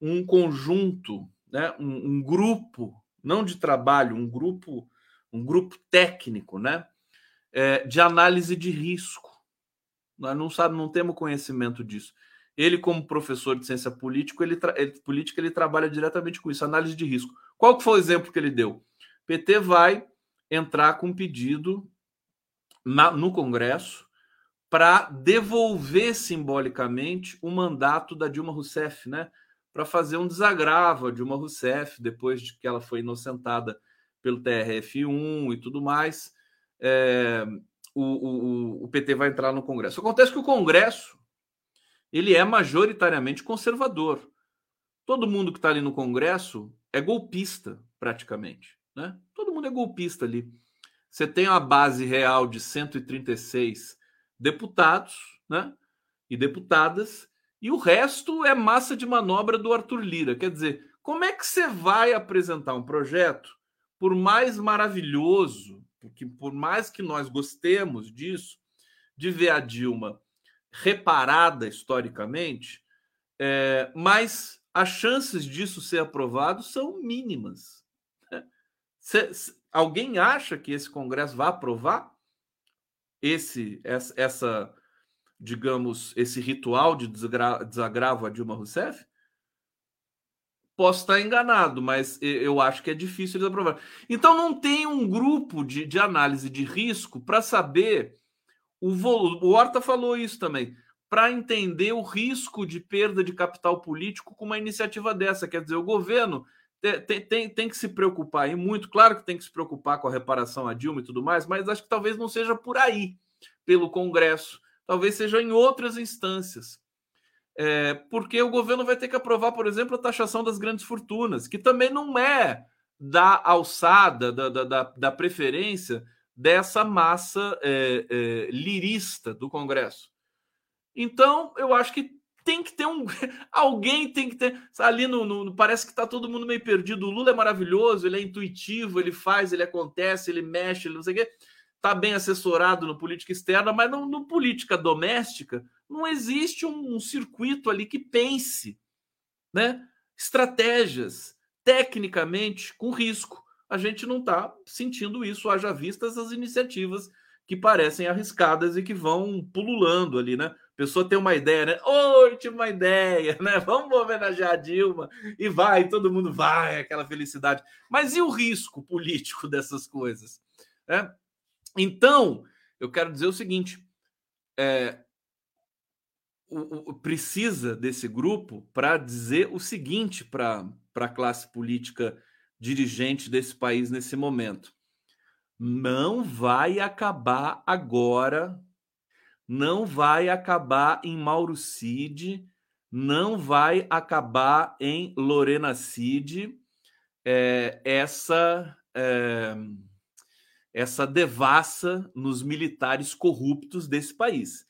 um conjunto, né, um, um grupo, não de trabalho, um grupo, um grupo técnico, né, é, de análise de risco. Nós não sabe, não temos conhecimento disso. Ele, como professor de ciência política, ele, ele, política, ele trabalha diretamente com isso, análise de risco. Qual que foi o exemplo que ele deu? PT vai entrar com um pedido na, no Congresso para devolver simbolicamente o mandato da Dilma Rousseff, né? para fazer um desagravo a Dilma Rousseff depois de que ela foi inocentada pelo TRF1 e tudo mais. É, o, o, o PT vai entrar no Congresso. Acontece que o Congresso ele é majoritariamente conservador. Todo mundo que está ali no Congresso é golpista, praticamente. Né? Todo mundo é golpista ali. Você tem uma base real de 136 deputados né? e deputadas, e o resto é massa de manobra do Arthur Lira. Quer dizer, como é que você vai apresentar um projeto, por mais maravilhoso, porque por mais que nós gostemos disso, de ver a Dilma reparada historicamente, é, mas as chances disso ser aprovado são mínimas. Cê, cê, alguém acha que esse Congresso vai aprovar esse essa, essa digamos, esse ritual de desagra desagravo a Dilma Rousseff? Posso estar enganado, mas eu acho que é difícil eles aprovar. Então não tem um grupo de, de análise de risco para saber o volume. O Horta falou isso também para entender o risco de perda de capital político com uma iniciativa dessa. Quer dizer, o governo tem, tem, tem que se preocupar, e muito claro que tem que se preocupar com a reparação a Dilma e tudo mais, mas acho que talvez não seja por aí, pelo Congresso, talvez seja em outras instâncias. É, porque o governo vai ter que aprovar, por exemplo, a taxação das grandes fortunas, que também não é da alçada, da, da, da preferência dessa massa é, é, lirista do Congresso. Então, eu acho que tem que ter um. *laughs* Alguém tem que ter. Ali no. no parece que está todo mundo meio perdido. O Lula é maravilhoso, ele é intuitivo, ele faz, ele acontece, ele mexe, ele não sei o quê. Está bem assessorado no política externa, mas não, no política doméstica não existe um, um circuito ali que pense, né? Estratégias, tecnicamente, com risco. A gente não está sentindo isso, haja vistas as iniciativas que parecem arriscadas e que vão pululando ali, né? pessoa tem uma ideia, né? Ideia, né? *laughs* Vamos homenagear a Dilma e vai, todo mundo vai, aquela felicidade. Mas e o risco político *laughs* dessas coisas? É? Então, eu quero dizer o seguinte: é, o, o, precisa desse grupo para dizer o seguinte para a classe política dirigente desse país nesse momento. Não vai acabar agora não vai acabar em Mauro Cid, não vai acabar em Lorena Cid, é, essa é, essa devassa nos militares corruptos desse país.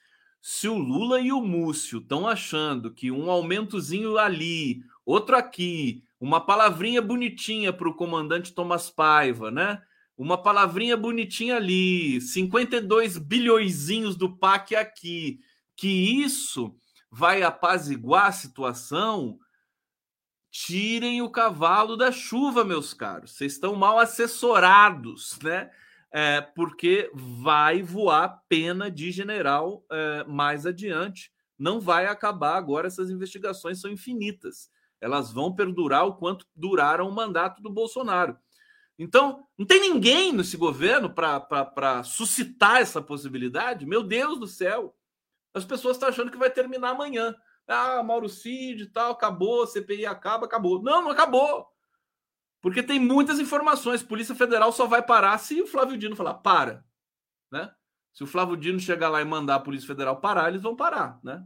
Se o Lula e o Múcio estão achando que um aumentozinho ali, outro aqui, uma palavrinha bonitinha para o comandante Thomas Paiva, né? uma palavrinha bonitinha ali, 52 bilhõezinhos do PAC aqui, que isso vai apaziguar a situação, tirem o cavalo da chuva, meus caros. Vocês estão mal assessorados, né? É, porque vai voar pena de general é, mais adiante. Não vai acabar agora, essas investigações são infinitas. Elas vão perdurar o quanto duraram o mandato do Bolsonaro. Então, não tem ninguém nesse governo para suscitar essa possibilidade? Meu Deus do céu! As pessoas estão achando que vai terminar amanhã. Ah, Mauro Cid e tal, acabou, CPI acaba, acabou. Não, não acabou. Porque tem muitas informações. Polícia Federal só vai parar se o Flávio Dino falar para. Né? Se o Flávio Dino chegar lá e mandar a Polícia Federal parar, eles vão parar. Né?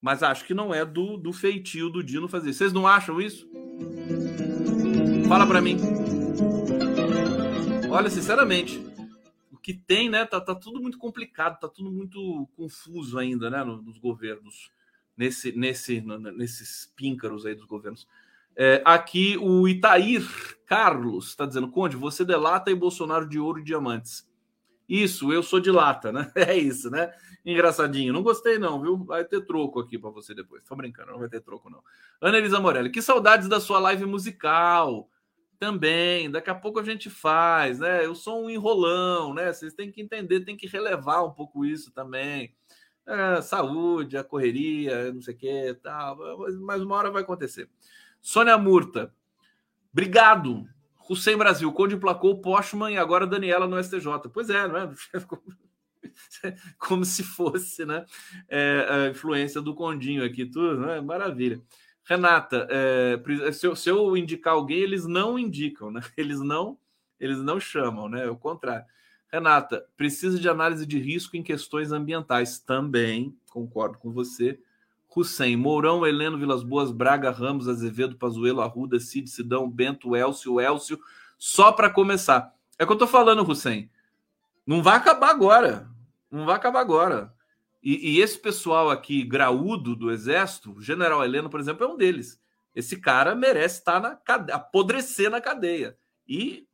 Mas acho que não é do, do feitio do Dino fazer. Vocês não acham isso? Fala para mim. Olha, sinceramente, o que tem, né? Tá, tá tudo muito complicado, tá tudo muito confuso ainda, né? Nos governos, nesse, nesse, nesses píncaros aí dos governos. É, aqui o Itair Carlos está dizendo: Conde, você delata e Bolsonaro de ouro e diamantes. Isso, eu sou de lata, né? *laughs* É isso, né? Engraçadinho. Não gostei, não, viu? Vai ter troco aqui para você depois. Tô brincando, não vai ter troco, não. Ana Elisa Morelli, que saudades da sua live musical. Também, daqui a pouco a gente faz, né? Eu sou um enrolão, né? Vocês têm que entender, tem que relevar um pouco isso também. É, saúde, a correria, não sei o que, tal, mas uma hora vai acontecer. Sônia Murta, obrigado. Hussein Brasil, Conde placou o Postman e agora Daniela no STJ. Pois é, não é? *laughs* Como se fosse, né? É, a influência do Condinho aqui, tudo, né? Maravilha. Renata, é, se, eu, se, eu, indicar alguém, eles não indicam, né? Eles não, eles não chamam, né? É o contrário. Renata, precisa de análise de risco em questões ambientais. Também, concordo com você. Hussein, Mourão, Heleno, Vilas Boas, Braga, Ramos, Azevedo, Pazuelo, Arruda, Cid, Sidão, Bento, Elcio, Elcio. Só para começar. É o que eu tô falando, Hussein. Não vai acabar agora. Não vai acabar agora. E, e, esse pessoal aqui, graúdo do Exército, o General Heleno, por exemplo, é um deles. Esse cara merece estar na cadeia, apodrecer na cadeia. E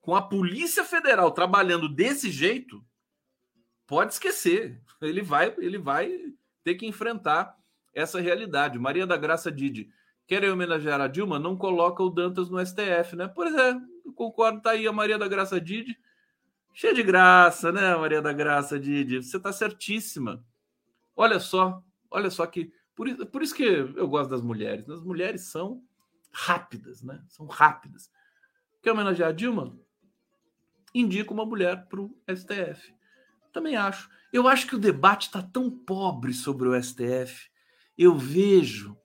com a Polícia Federal trabalhando desse jeito, pode esquecer. Ele vai, ele vai ter que enfrentar essa realidade. Maria da Graça Didi, querem homenagear a Dilma? Não coloca o Dantas no STF, né? Pois é, eu concordo, tá aí a Maria da Graça Didi Cheia de graça, né, Maria da Graça, Didi? Você está certíssima. Olha só, olha só que. Por isso, por isso que eu gosto das mulheres. As mulheres são rápidas, né? São rápidas. Quer homenagear a Dilma? Indica uma mulher para o STF. Também acho. Eu acho que o debate está tão pobre sobre o STF. Eu vejo,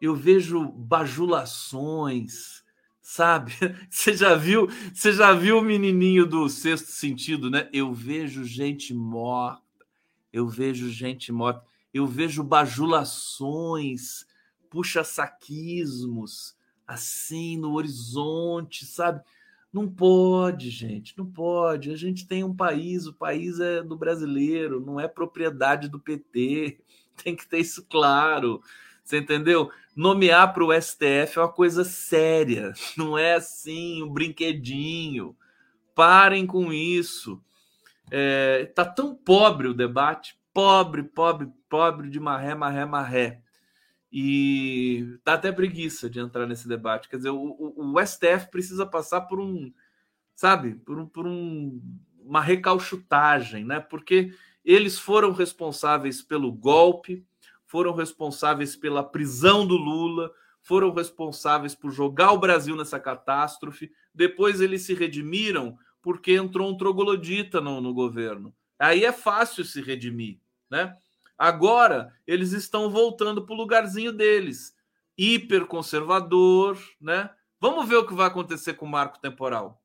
eu vejo bajulações, sabe? *laughs* Você já viu, você já viu o menininho do sexto sentido, né? Eu vejo gente morta, eu vejo gente morta, eu vejo bajulações, puxa-saquismos assim no horizonte, sabe? Não pode, gente, não pode. A gente tem um país, o país é do brasileiro, não é propriedade do PT. *laughs* Tem que ter isso claro. Você entendeu? Nomear para o STF é uma coisa séria, *laughs* não é assim um brinquedinho. Parem com isso. É, tá tão pobre o debate, pobre, pobre, pobre de marré, marré, marré. E tá até preguiça de entrar nesse debate. Quer dizer, o, o, o STF precisa passar por um, sabe, por, um, por um, uma recalchutagem, né? Porque eles foram responsáveis pelo golpe, foram responsáveis pela prisão do Lula, foram responsáveis por jogar o Brasil nessa catástrofe. Depois eles se redimiram porque entrou um troglodita no, no governo. Aí é fácil se redimir, né? Agora eles estão voltando para o lugarzinho deles, hiperconservador, né? Vamos ver o que vai acontecer com o marco temporal.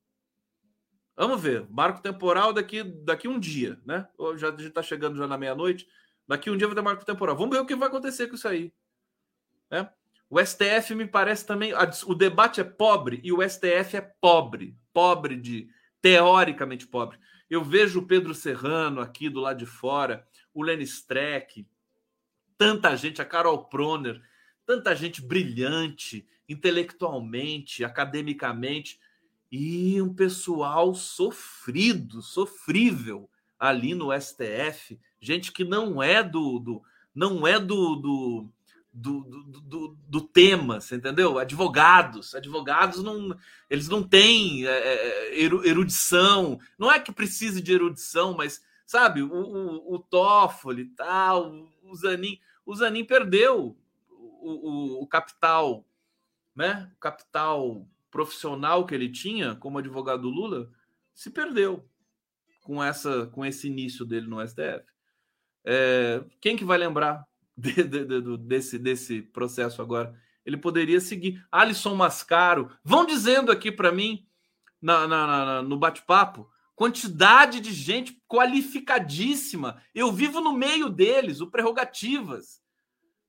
Vamos ver. Marco temporal daqui daqui um dia, né? Já está chegando já na meia-noite. Daqui um dia vai ter marco temporal. Vamos ver o que vai acontecer com isso aí. Né? O STF me parece também. O debate é pobre e o STF é pobre. Pobre de. Teoricamente pobre. Eu vejo o Pedro Serrano aqui do lado de fora, o Lenny Streck, tanta gente, a Carol Proner, tanta gente brilhante, intelectualmente, academicamente, e um pessoal sofrido, sofrível ali no STF, gente que não é do, do não é do, do do, do, do, tema, você entendeu? Advogados, advogados não, eles não têm é, é erudição, não é que precise de erudição, mas sabe, o, o, o Toffoli tal, o Zanin, o Zanin perdeu o, o, o capital, né? O capital profissional que ele tinha como advogado do Lula se perdeu com essa com esse início dele no STF. É, quem que vai lembrar *laughs* de, de, de, desse, desse processo agora? Ele poderia seguir. Alisson Mascaro. Vão dizendo aqui para mim, na, na, na no bate-papo, quantidade de gente qualificadíssima. Eu vivo no meio deles, o Prerrogativas.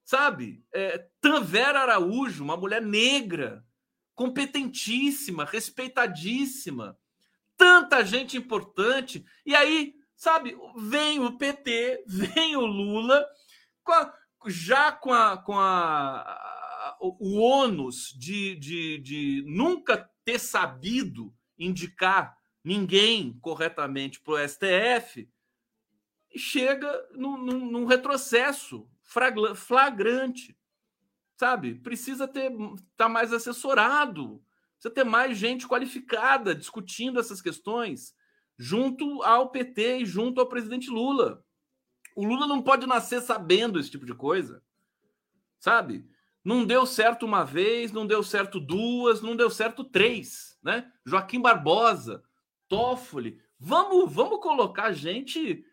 Sabe? É, Tanvera Araújo, uma mulher negra, competentíssima, respeitadíssima tanta gente importante. E aí, sabe, vem o PT, vem o Lula, com a, já com, a, com a, a, o ônus de, de, de nunca ter sabido indicar ninguém corretamente para o STF, e chega num, num, num retrocesso flagrante. Sabe? Precisa ter tá mais assessorado Precisa ter mais gente qualificada discutindo essas questões junto ao PT e junto ao presidente Lula. O Lula não pode nascer sabendo esse tipo de coisa. Sabe? Não deu certo uma vez, não deu certo duas, não deu certo três, né? Joaquim Barbosa, Toffoli, vamos, vamos colocar gente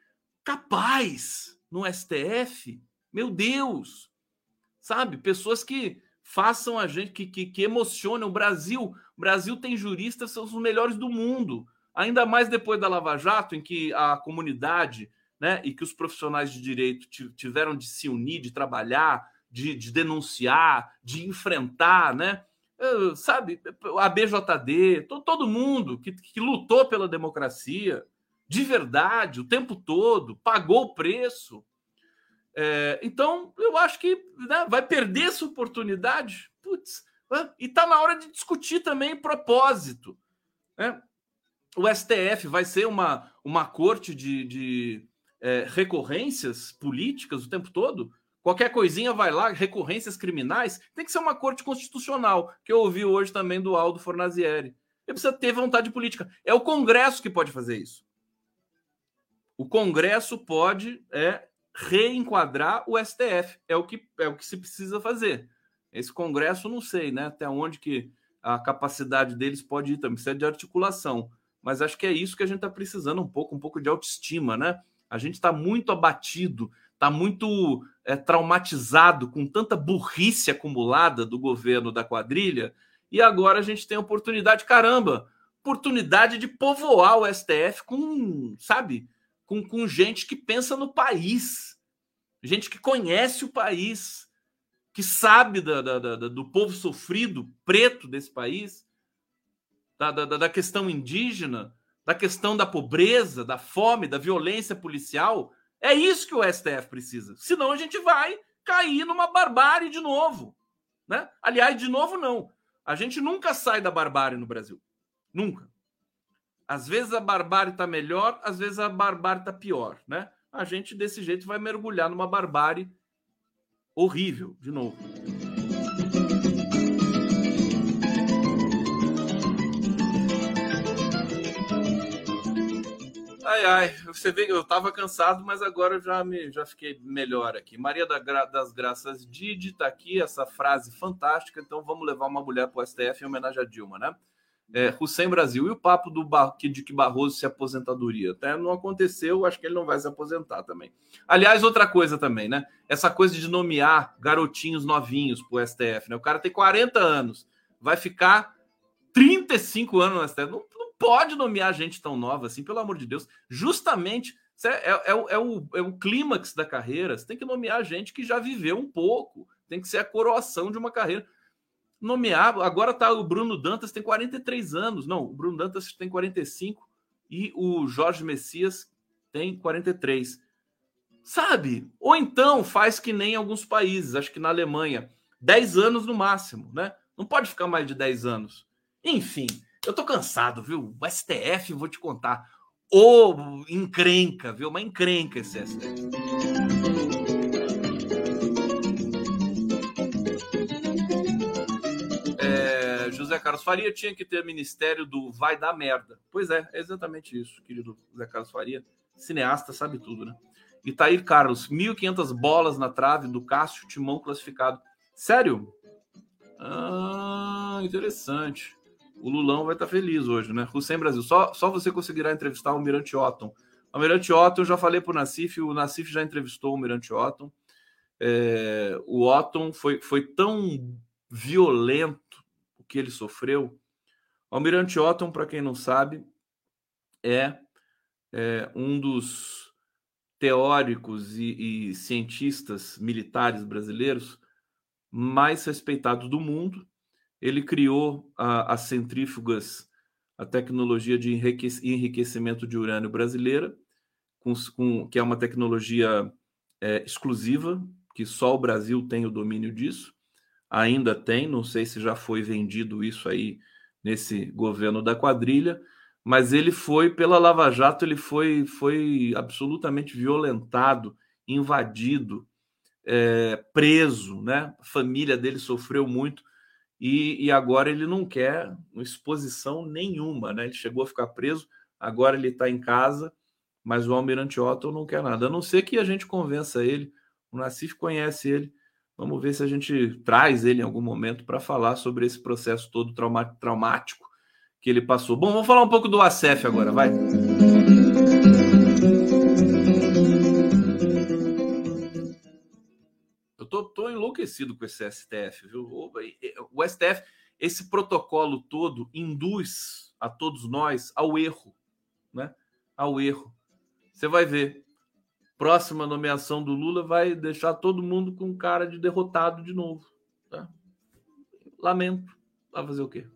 capaz no STF. Meu Deus. Sabe? Pessoas que façam a gente que, que, que emocionem o Brasil. O Brasil tem juristas, são os melhores do mundo. Ainda mais depois da Lava Jato, em que a comunidade né, e que os profissionais de direito tiveram de se unir, de trabalhar, de, de denunciar, de enfrentar, né? Sabe, a BJD, todo, mundo que, que lutou pela democracia de verdade o tempo todo, pagou o preço. É, então, eu acho que né, vai perder essa oportunidade. Putz, e está na hora de discutir também propósito. Né? O STF vai ser uma, uma corte de, de é, recorrências políticas o tempo todo? Qualquer coisinha vai lá, recorrências criminais, tem que ser uma corte constitucional, que eu ouvi hoje também do Aldo Fornazieri. Ele precisa ter vontade política. É o Congresso que pode fazer isso. O Congresso pode é, reenquadrar o STF. É o que é o que se precisa fazer. Esse Congresso, não sei, né? Até onde que a capacidade deles pode ir também. Precisa de articulação. Mas acho que é isso que a gente está precisando um pouco, um pouco de autoestima, né? A gente está muito abatido, está muito é, traumatizado com tanta burrice acumulada do governo da quadrilha, e agora a gente tem a oportunidade, caramba, oportunidade de povoar o STF com, sabe, com, com gente que pensa no país, gente que conhece o país, que sabe da, da, da, do povo sofrido, preto desse país, da, da, da questão indígena, da questão da pobreza, da fome, da violência policial. É isso que o STF precisa. Senão a gente vai cair numa barbárie de novo. Né? Aliás, de novo, não. A gente nunca sai da barbárie no Brasil. Nunca. Às vezes a barbárie está melhor, às vezes a barbárie está pior, né? A gente desse jeito vai mergulhar numa barbárie horrível, de novo. Ai, ai, você vê, eu estava cansado, mas agora já me já fiquei melhor aqui. Maria das Graças Didi está aqui, essa frase fantástica. Então vamos levar uma mulher para o STF em homenagem a Dilma, né? é, Hussein Brasil. E o papo do de que Barroso se aposentadoria? Até não aconteceu, acho que ele não vai se aposentar também. Aliás, outra coisa também, né? Essa coisa de nomear garotinhos novinhos para o STF, né? O cara tem 40 anos, vai ficar 35 anos no STF. Não pode nomear gente tão nova assim, pelo amor de Deus. Justamente. É, é, é, é, o, é o clímax da carreira. Você tem que nomear gente que já viveu um pouco. Tem que ser a coroação de uma carreira nomear. Agora tá o Bruno Dantas tem 43 anos. Não, o Bruno Dantas tem 45 e o Jorge Messias tem 43. Sabe? Ou então faz que nem alguns países, acho que na Alemanha, 10 anos no máximo, né? Não pode ficar mais de 10 anos. Enfim, eu tô cansado, viu? O STF, vou te contar. Ô, oh, encrenca, viu? Uma encrenca esse STF. José Carlos Faria tinha que ter ministério do vai dar merda. Pois é, é exatamente isso, querido José Carlos Faria. Cineasta sabe tudo, né? Itair Carlos, 1.500 bolas na trave do Cássio Timão classificado. Sério? Ah, interessante. O Lulão vai estar feliz hoje, né? Hussein Brasil. Só, só você conseguirá entrevistar o Mirante Otton. O Mirante Otton, eu já falei para o Nassif, o Nassif já entrevistou o Mirante Otton. É, o Otton foi, foi tão violento que ele sofreu. Almirante Otton, para quem não sabe, é, é um dos teóricos e, e, cientistas militares brasileiros mais respeitados do mundo. Ele criou as centrífugas, a tecnologia de enriquecimento de urânio brasileira, com, com, que é uma tecnologia é, exclusiva, que só o Brasil tem o domínio disso ainda tem, não sei se já foi vendido isso aí nesse governo da quadrilha, mas ele foi pela Lava Jato, ele foi foi absolutamente violentado, invadido, é, preso, né? A família dele sofreu muito e, e agora ele não quer exposição nenhuma, né? Ele chegou a ficar preso, agora ele está em casa, mas o Almirante Otto não quer nada, a não ser que a gente convença ele. O Nassif conhece ele Vamos ver se a gente traz ele em algum momento para falar sobre esse processo todo traumático que ele passou. Bom, vamos falar um pouco do ACF agora, vai. Tô, enlouquecido com esse STF, viu? O STF, esse protocolo todo induz a todos nós ao erro, né? Ao erro. Você vai ver. Próxima nomeação do Lula vai deixar todo mundo com cara de derrotado de novo. Tá? Lamento. Vai fazer o quê?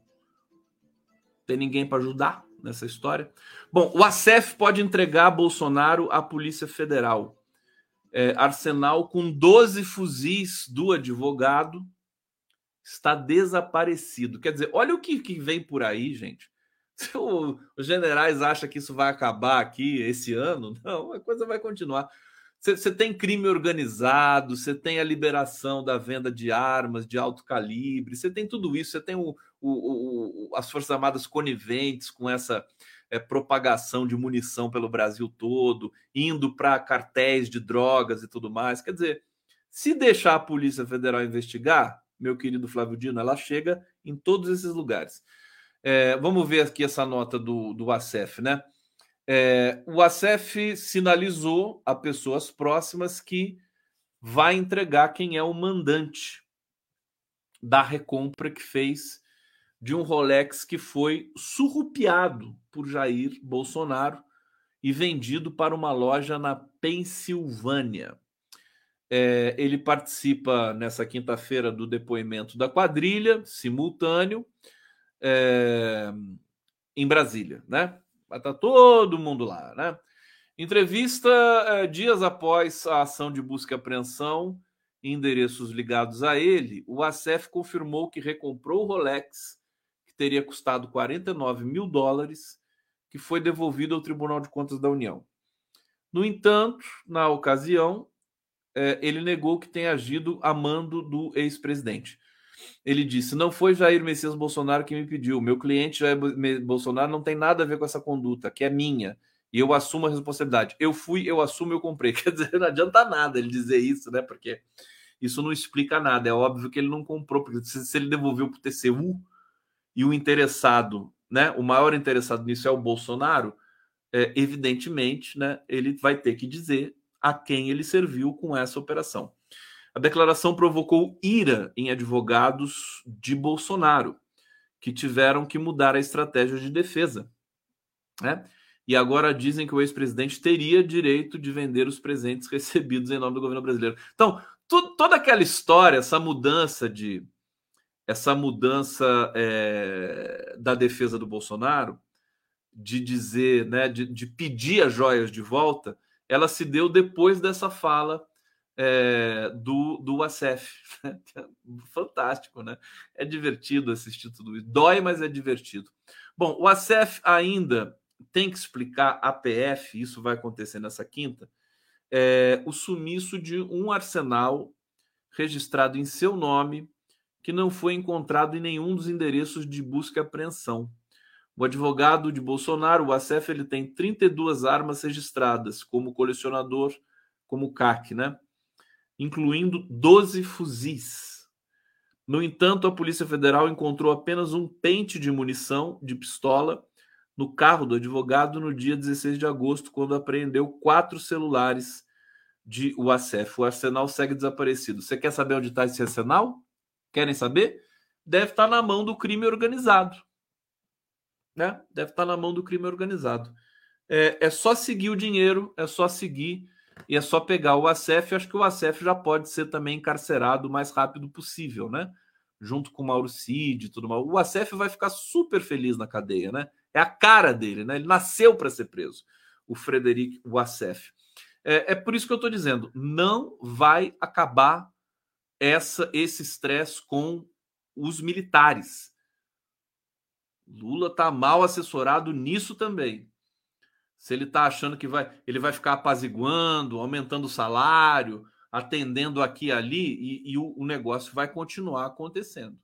Tem ninguém para ajudar nessa história? Bom, o ACF pode entregar Bolsonaro à Polícia Federal. É, arsenal com 12 fuzis do advogado está desaparecido. Quer dizer, olha o que, que vem por aí, gente. *laughs* Se o, os generais acham que isso vai acabar aqui esse ano, não, a coisa vai continuar. Você tem crime organizado, você tem a liberação da venda de armas de alto calibre, você tem tudo isso, você tem o, o, o, as Forças Armadas coniventes com essa é, propagação de munição pelo Brasil todo, indo para cartéis de drogas e tudo mais. Quer dizer, se deixar a Polícia Federal investigar, meu querido Flávio Dino, ela chega em todos esses lugares. É, vamos ver aqui essa nota do, do ACEF, né? É, o ACEF sinalizou a pessoas próximas que vai entregar quem é o mandante da recompra que fez de um Rolex que foi surrupiado por Jair Bolsonaro e vendido para uma loja na Pensilvânia. É, ele participa nessa quinta-feira do depoimento da quadrilha, simultâneo, é, em Brasília, né? Vai estar tá todo mundo lá, né? Entrevista é, dias após a ação de busca e apreensão em endereços ligados a ele, o ACF confirmou que recomprou o Rolex, teria custado 49 mil dólares, que foi devolvido ao Tribunal de Contas da União. No entanto, na ocasião, é, ele negou que tenha agido a mando do ex-presidente. Ele disse: Não foi Jair Messias Bolsonaro que me pediu. Meu cliente Jair Bolsonaro não tem nada a ver com essa conduta, que é minha. E eu assumo a responsabilidade. Eu fui, eu assumo, eu comprei. *laughs* Quer dizer, não adianta nada ele dizer isso, né? Porque isso não explica nada. É óbvio que ele não comprou, porque se, se ele devolveu para o TCU e o interessado, né? O maior interessado nisso é o Bolsonaro, é, evidentemente, né? Ele vai ter que dizer a quem ele serviu com essa operação. A declaração provocou ira em advogados de Bolsonaro, que tiveram que mudar a estratégia de defesa. Né? E agora dizem que o ex-presidente teria direito de vender os presentes *laughs* recebidos em nome do governo brasileiro. Então, tu, toda aquela história, essa mudança de essa mudança é, da defesa do Bolsonaro, de dizer, né, de, de pedir as joias de volta, ela se deu depois dessa fala é, do, do ACF. *laughs* Fantástico, né? É divertido assistir tudo isso. Dói, mas é divertido. Bom, o ACF ainda tem que explicar a PF, isso vai acontecer nessa quinta, é, o sumiço de um arsenal registrado em seu nome que não foi encontrado em nenhum dos endereços de busca e apreensão. O advogado de Bolsonaro, o ACF, ele tem 32 armas registradas como colecionador, como CAC, né? Incluindo 12 fuzis. No entanto, a Polícia Federal encontrou apenas um pente de munição de pistola no carro do advogado no dia 16 de agosto, quando apreendeu quatro celulares de UACF. O arsenal segue desaparecido. Você quer saber onde está esse arsenal? Querem saber? Deve estar na mão do crime organizado né? Deve estar na mão do crime organizado. É, é só seguir o dinheiro, é só seguir e é só pegar o ACF. Acho que o ACF já pode ser também encarcerado o mais rápido possível, né? Junto com o Mauro Cid e tudo mais. O ACF vai ficar super feliz na cadeia, né? É a cara dele, né? Ele nasceu para ser preso, o Frederic Wassef. É, é por isso que eu estou dizendo: não vai acabar essa esse estresse com os militares. Lula está mal assessorado nisso também. Se ele está achando que vai, ele vai ficar apaziguando, aumentando o salário, atendendo aqui e ali, e, e o, o, negócio vai continuar acontecendo.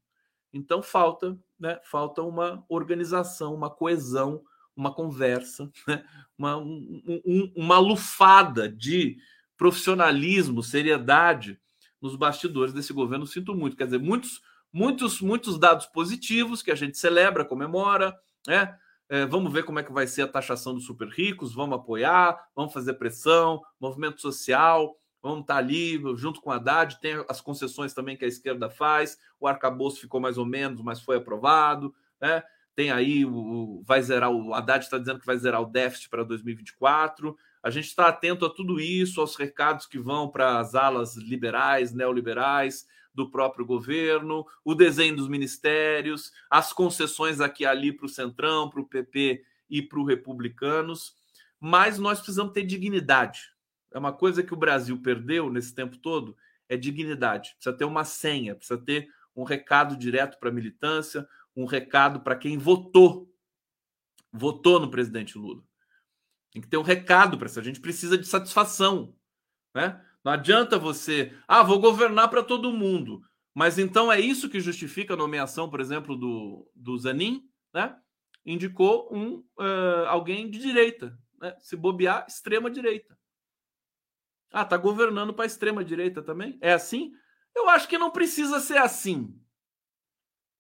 Então falta, né, falta uma organização, uma coesão, uma conversa, *laughs* né, uma, um, um, uma lufada de profissionalismo, seriedade nos bastidores desse governo. Sinto muito. Quer dizer, muitos muitos, muitos dados positivos que a gente celebra, comemora, né? É, vamos ver como é que vai ser a taxação dos super ricos, vamos apoiar, vamos fazer pressão, movimento social, vamos estar tá ali junto com a Haddad, tem as concessões também que a esquerda faz, o arcabouço ficou mais ou menos, mas foi aprovado, né? Tem aí o vai zerar o Haddad está dizendo que vai zerar o déficit para 2024. A gente está atento a tudo isso, aos recados que vão para as alas liberais, neoliberais do próprio governo, o desenho dos ministérios, as concessões aqui e ali para o Centrão, para o PP e para os republicanos. Mas nós precisamos ter dignidade. É uma coisa que o Brasil perdeu nesse tempo todo, é dignidade. Precisa ter uma senha, precisa ter um recado direto para a militância, um recado para quem votou, votou no presidente Lula. Tem que ter um recado para isso. A gente precisa de satisfação. Né? Não adianta você, ah, vou governar para todo mundo. Mas então é isso que justifica a nomeação, por exemplo, do, do Zanin, né? Indicou um uh, alguém de direita, né? Se bobear, extrema direita. Ah, tá governando para extrema direita também? É assim? Eu acho que não precisa ser assim.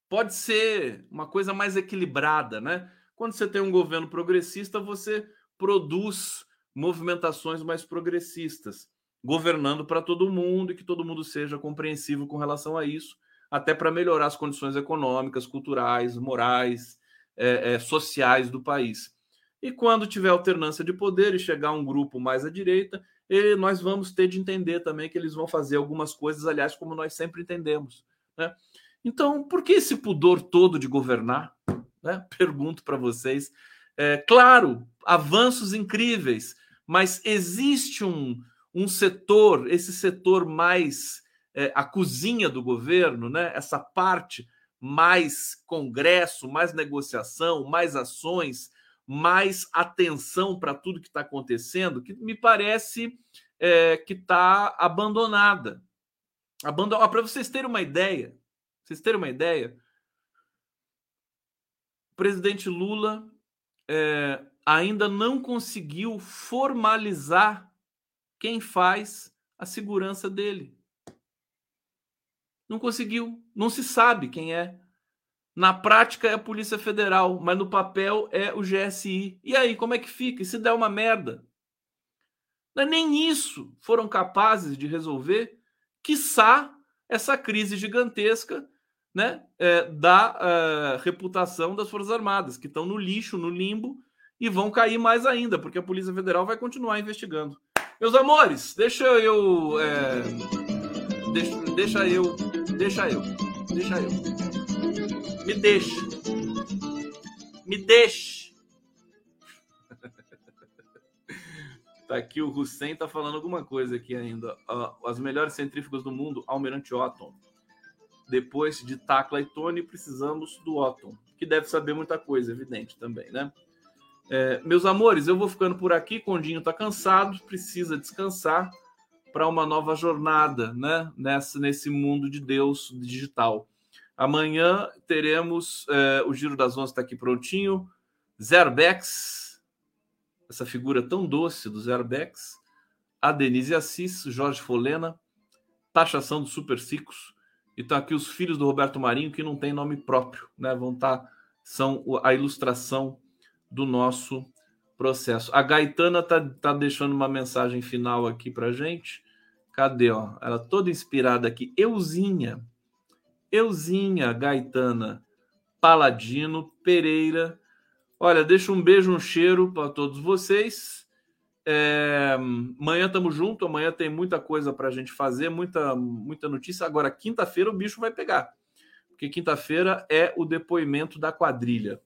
Pode ser uma coisa mais equilibrada, né? Quando você tem um governo progressista, você produz movimentações mais progressistas, governando para todo mundo e que todo mundo seja compreensivo com relação a isso, até para melhorar as condições econômicas, culturais, morais, é, é, sociais do país. E quando tiver alternância de poder e chegar um grupo mais à direita, e nós vamos ter de entender também que eles vão fazer algumas coisas, aliás, como nós sempre entendemos. Né? Então, por que esse pudor todo de governar? Né? *laughs* Pergunto para vocês. É, claro, avanços incríveis, mas existe um, um setor, esse setor mais é, a cozinha do governo, né? essa parte mais congresso, mais negociação, mais ações, mais atenção para tudo que está acontecendo, que me parece é, que está abandonada. Abandon... Para vocês terem uma ideia, vocês terem uma ideia, o presidente Lula é, ainda não conseguiu formalizar quem faz a segurança dele. Não conseguiu, não se sabe quem é. Na prática é a Polícia Federal, mas no papel é o GSI. E aí, como é que fica? E se der uma merda? É nem isso foram capazes de resolver, quiçá essa crise gigantesca né, é, da é, reputação das Forças Armadas, que estão no lixo, no limbo, e vão cair mais ainda, porque a Polícia Federal vai continuar investigando. Meus amores, deixa eu. É, deixa, deixa eu. Deixa eu. Deixa eu. Me deixe. Me deixe. *laughs* tá aqui o Hussein tá falando alguma coisa aqui ainda. Uh, as melhores centrífugas do mundo, Almirante Otton. Depois de Tacla e Tony, precisamos do Otton, que deve saber muita coisa, evidente também, né? É, meus amores, eu vou ficando por aqui. Condinho está cansado, precisa descansar para uma nova jornada, né? Nessa, nesse mundo de Deus digital. Amanhã teremos é, o Giro das Onze está aqui prontinho. Zerbex, essa figura tão doce do Zerbex. A Denise Assis, Jorge Folena, taxação dos super ciclos. E estão aqui os filhos do Roberto Marinho que não tem nome próprio, né? Vão estar tá, são a ilustração do nosso processo. A Gaetana tá, tá deixando uma mensagem final aqui para gente. Cadê, ó? Ela toda inspirada aqui. Euzinha. Euzinha Gaetana Paladino Pereira. Olha, deixa um beijo, um cheiro para todos vocês. É, amanhã estamos junto. Amanhã tem muita coisa para a gente fazer, muita, muita notícia. Agora, quinta-feira, o bicho vai pegar, porque quinta-feira é o depoimento da quadrilha.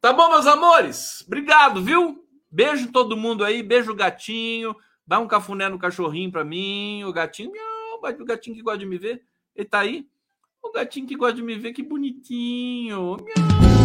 Tá bom, meus amores? Obrigado, viu? Beijo todo mundo aí, beijo gatinho. Dá um cafuné no cachorrinho pra mim. O gatinho, miau, o gatinho que gosta de me ver. Ele tá aí? O gatinho que gosta de me ver, que bonitinho. Miau.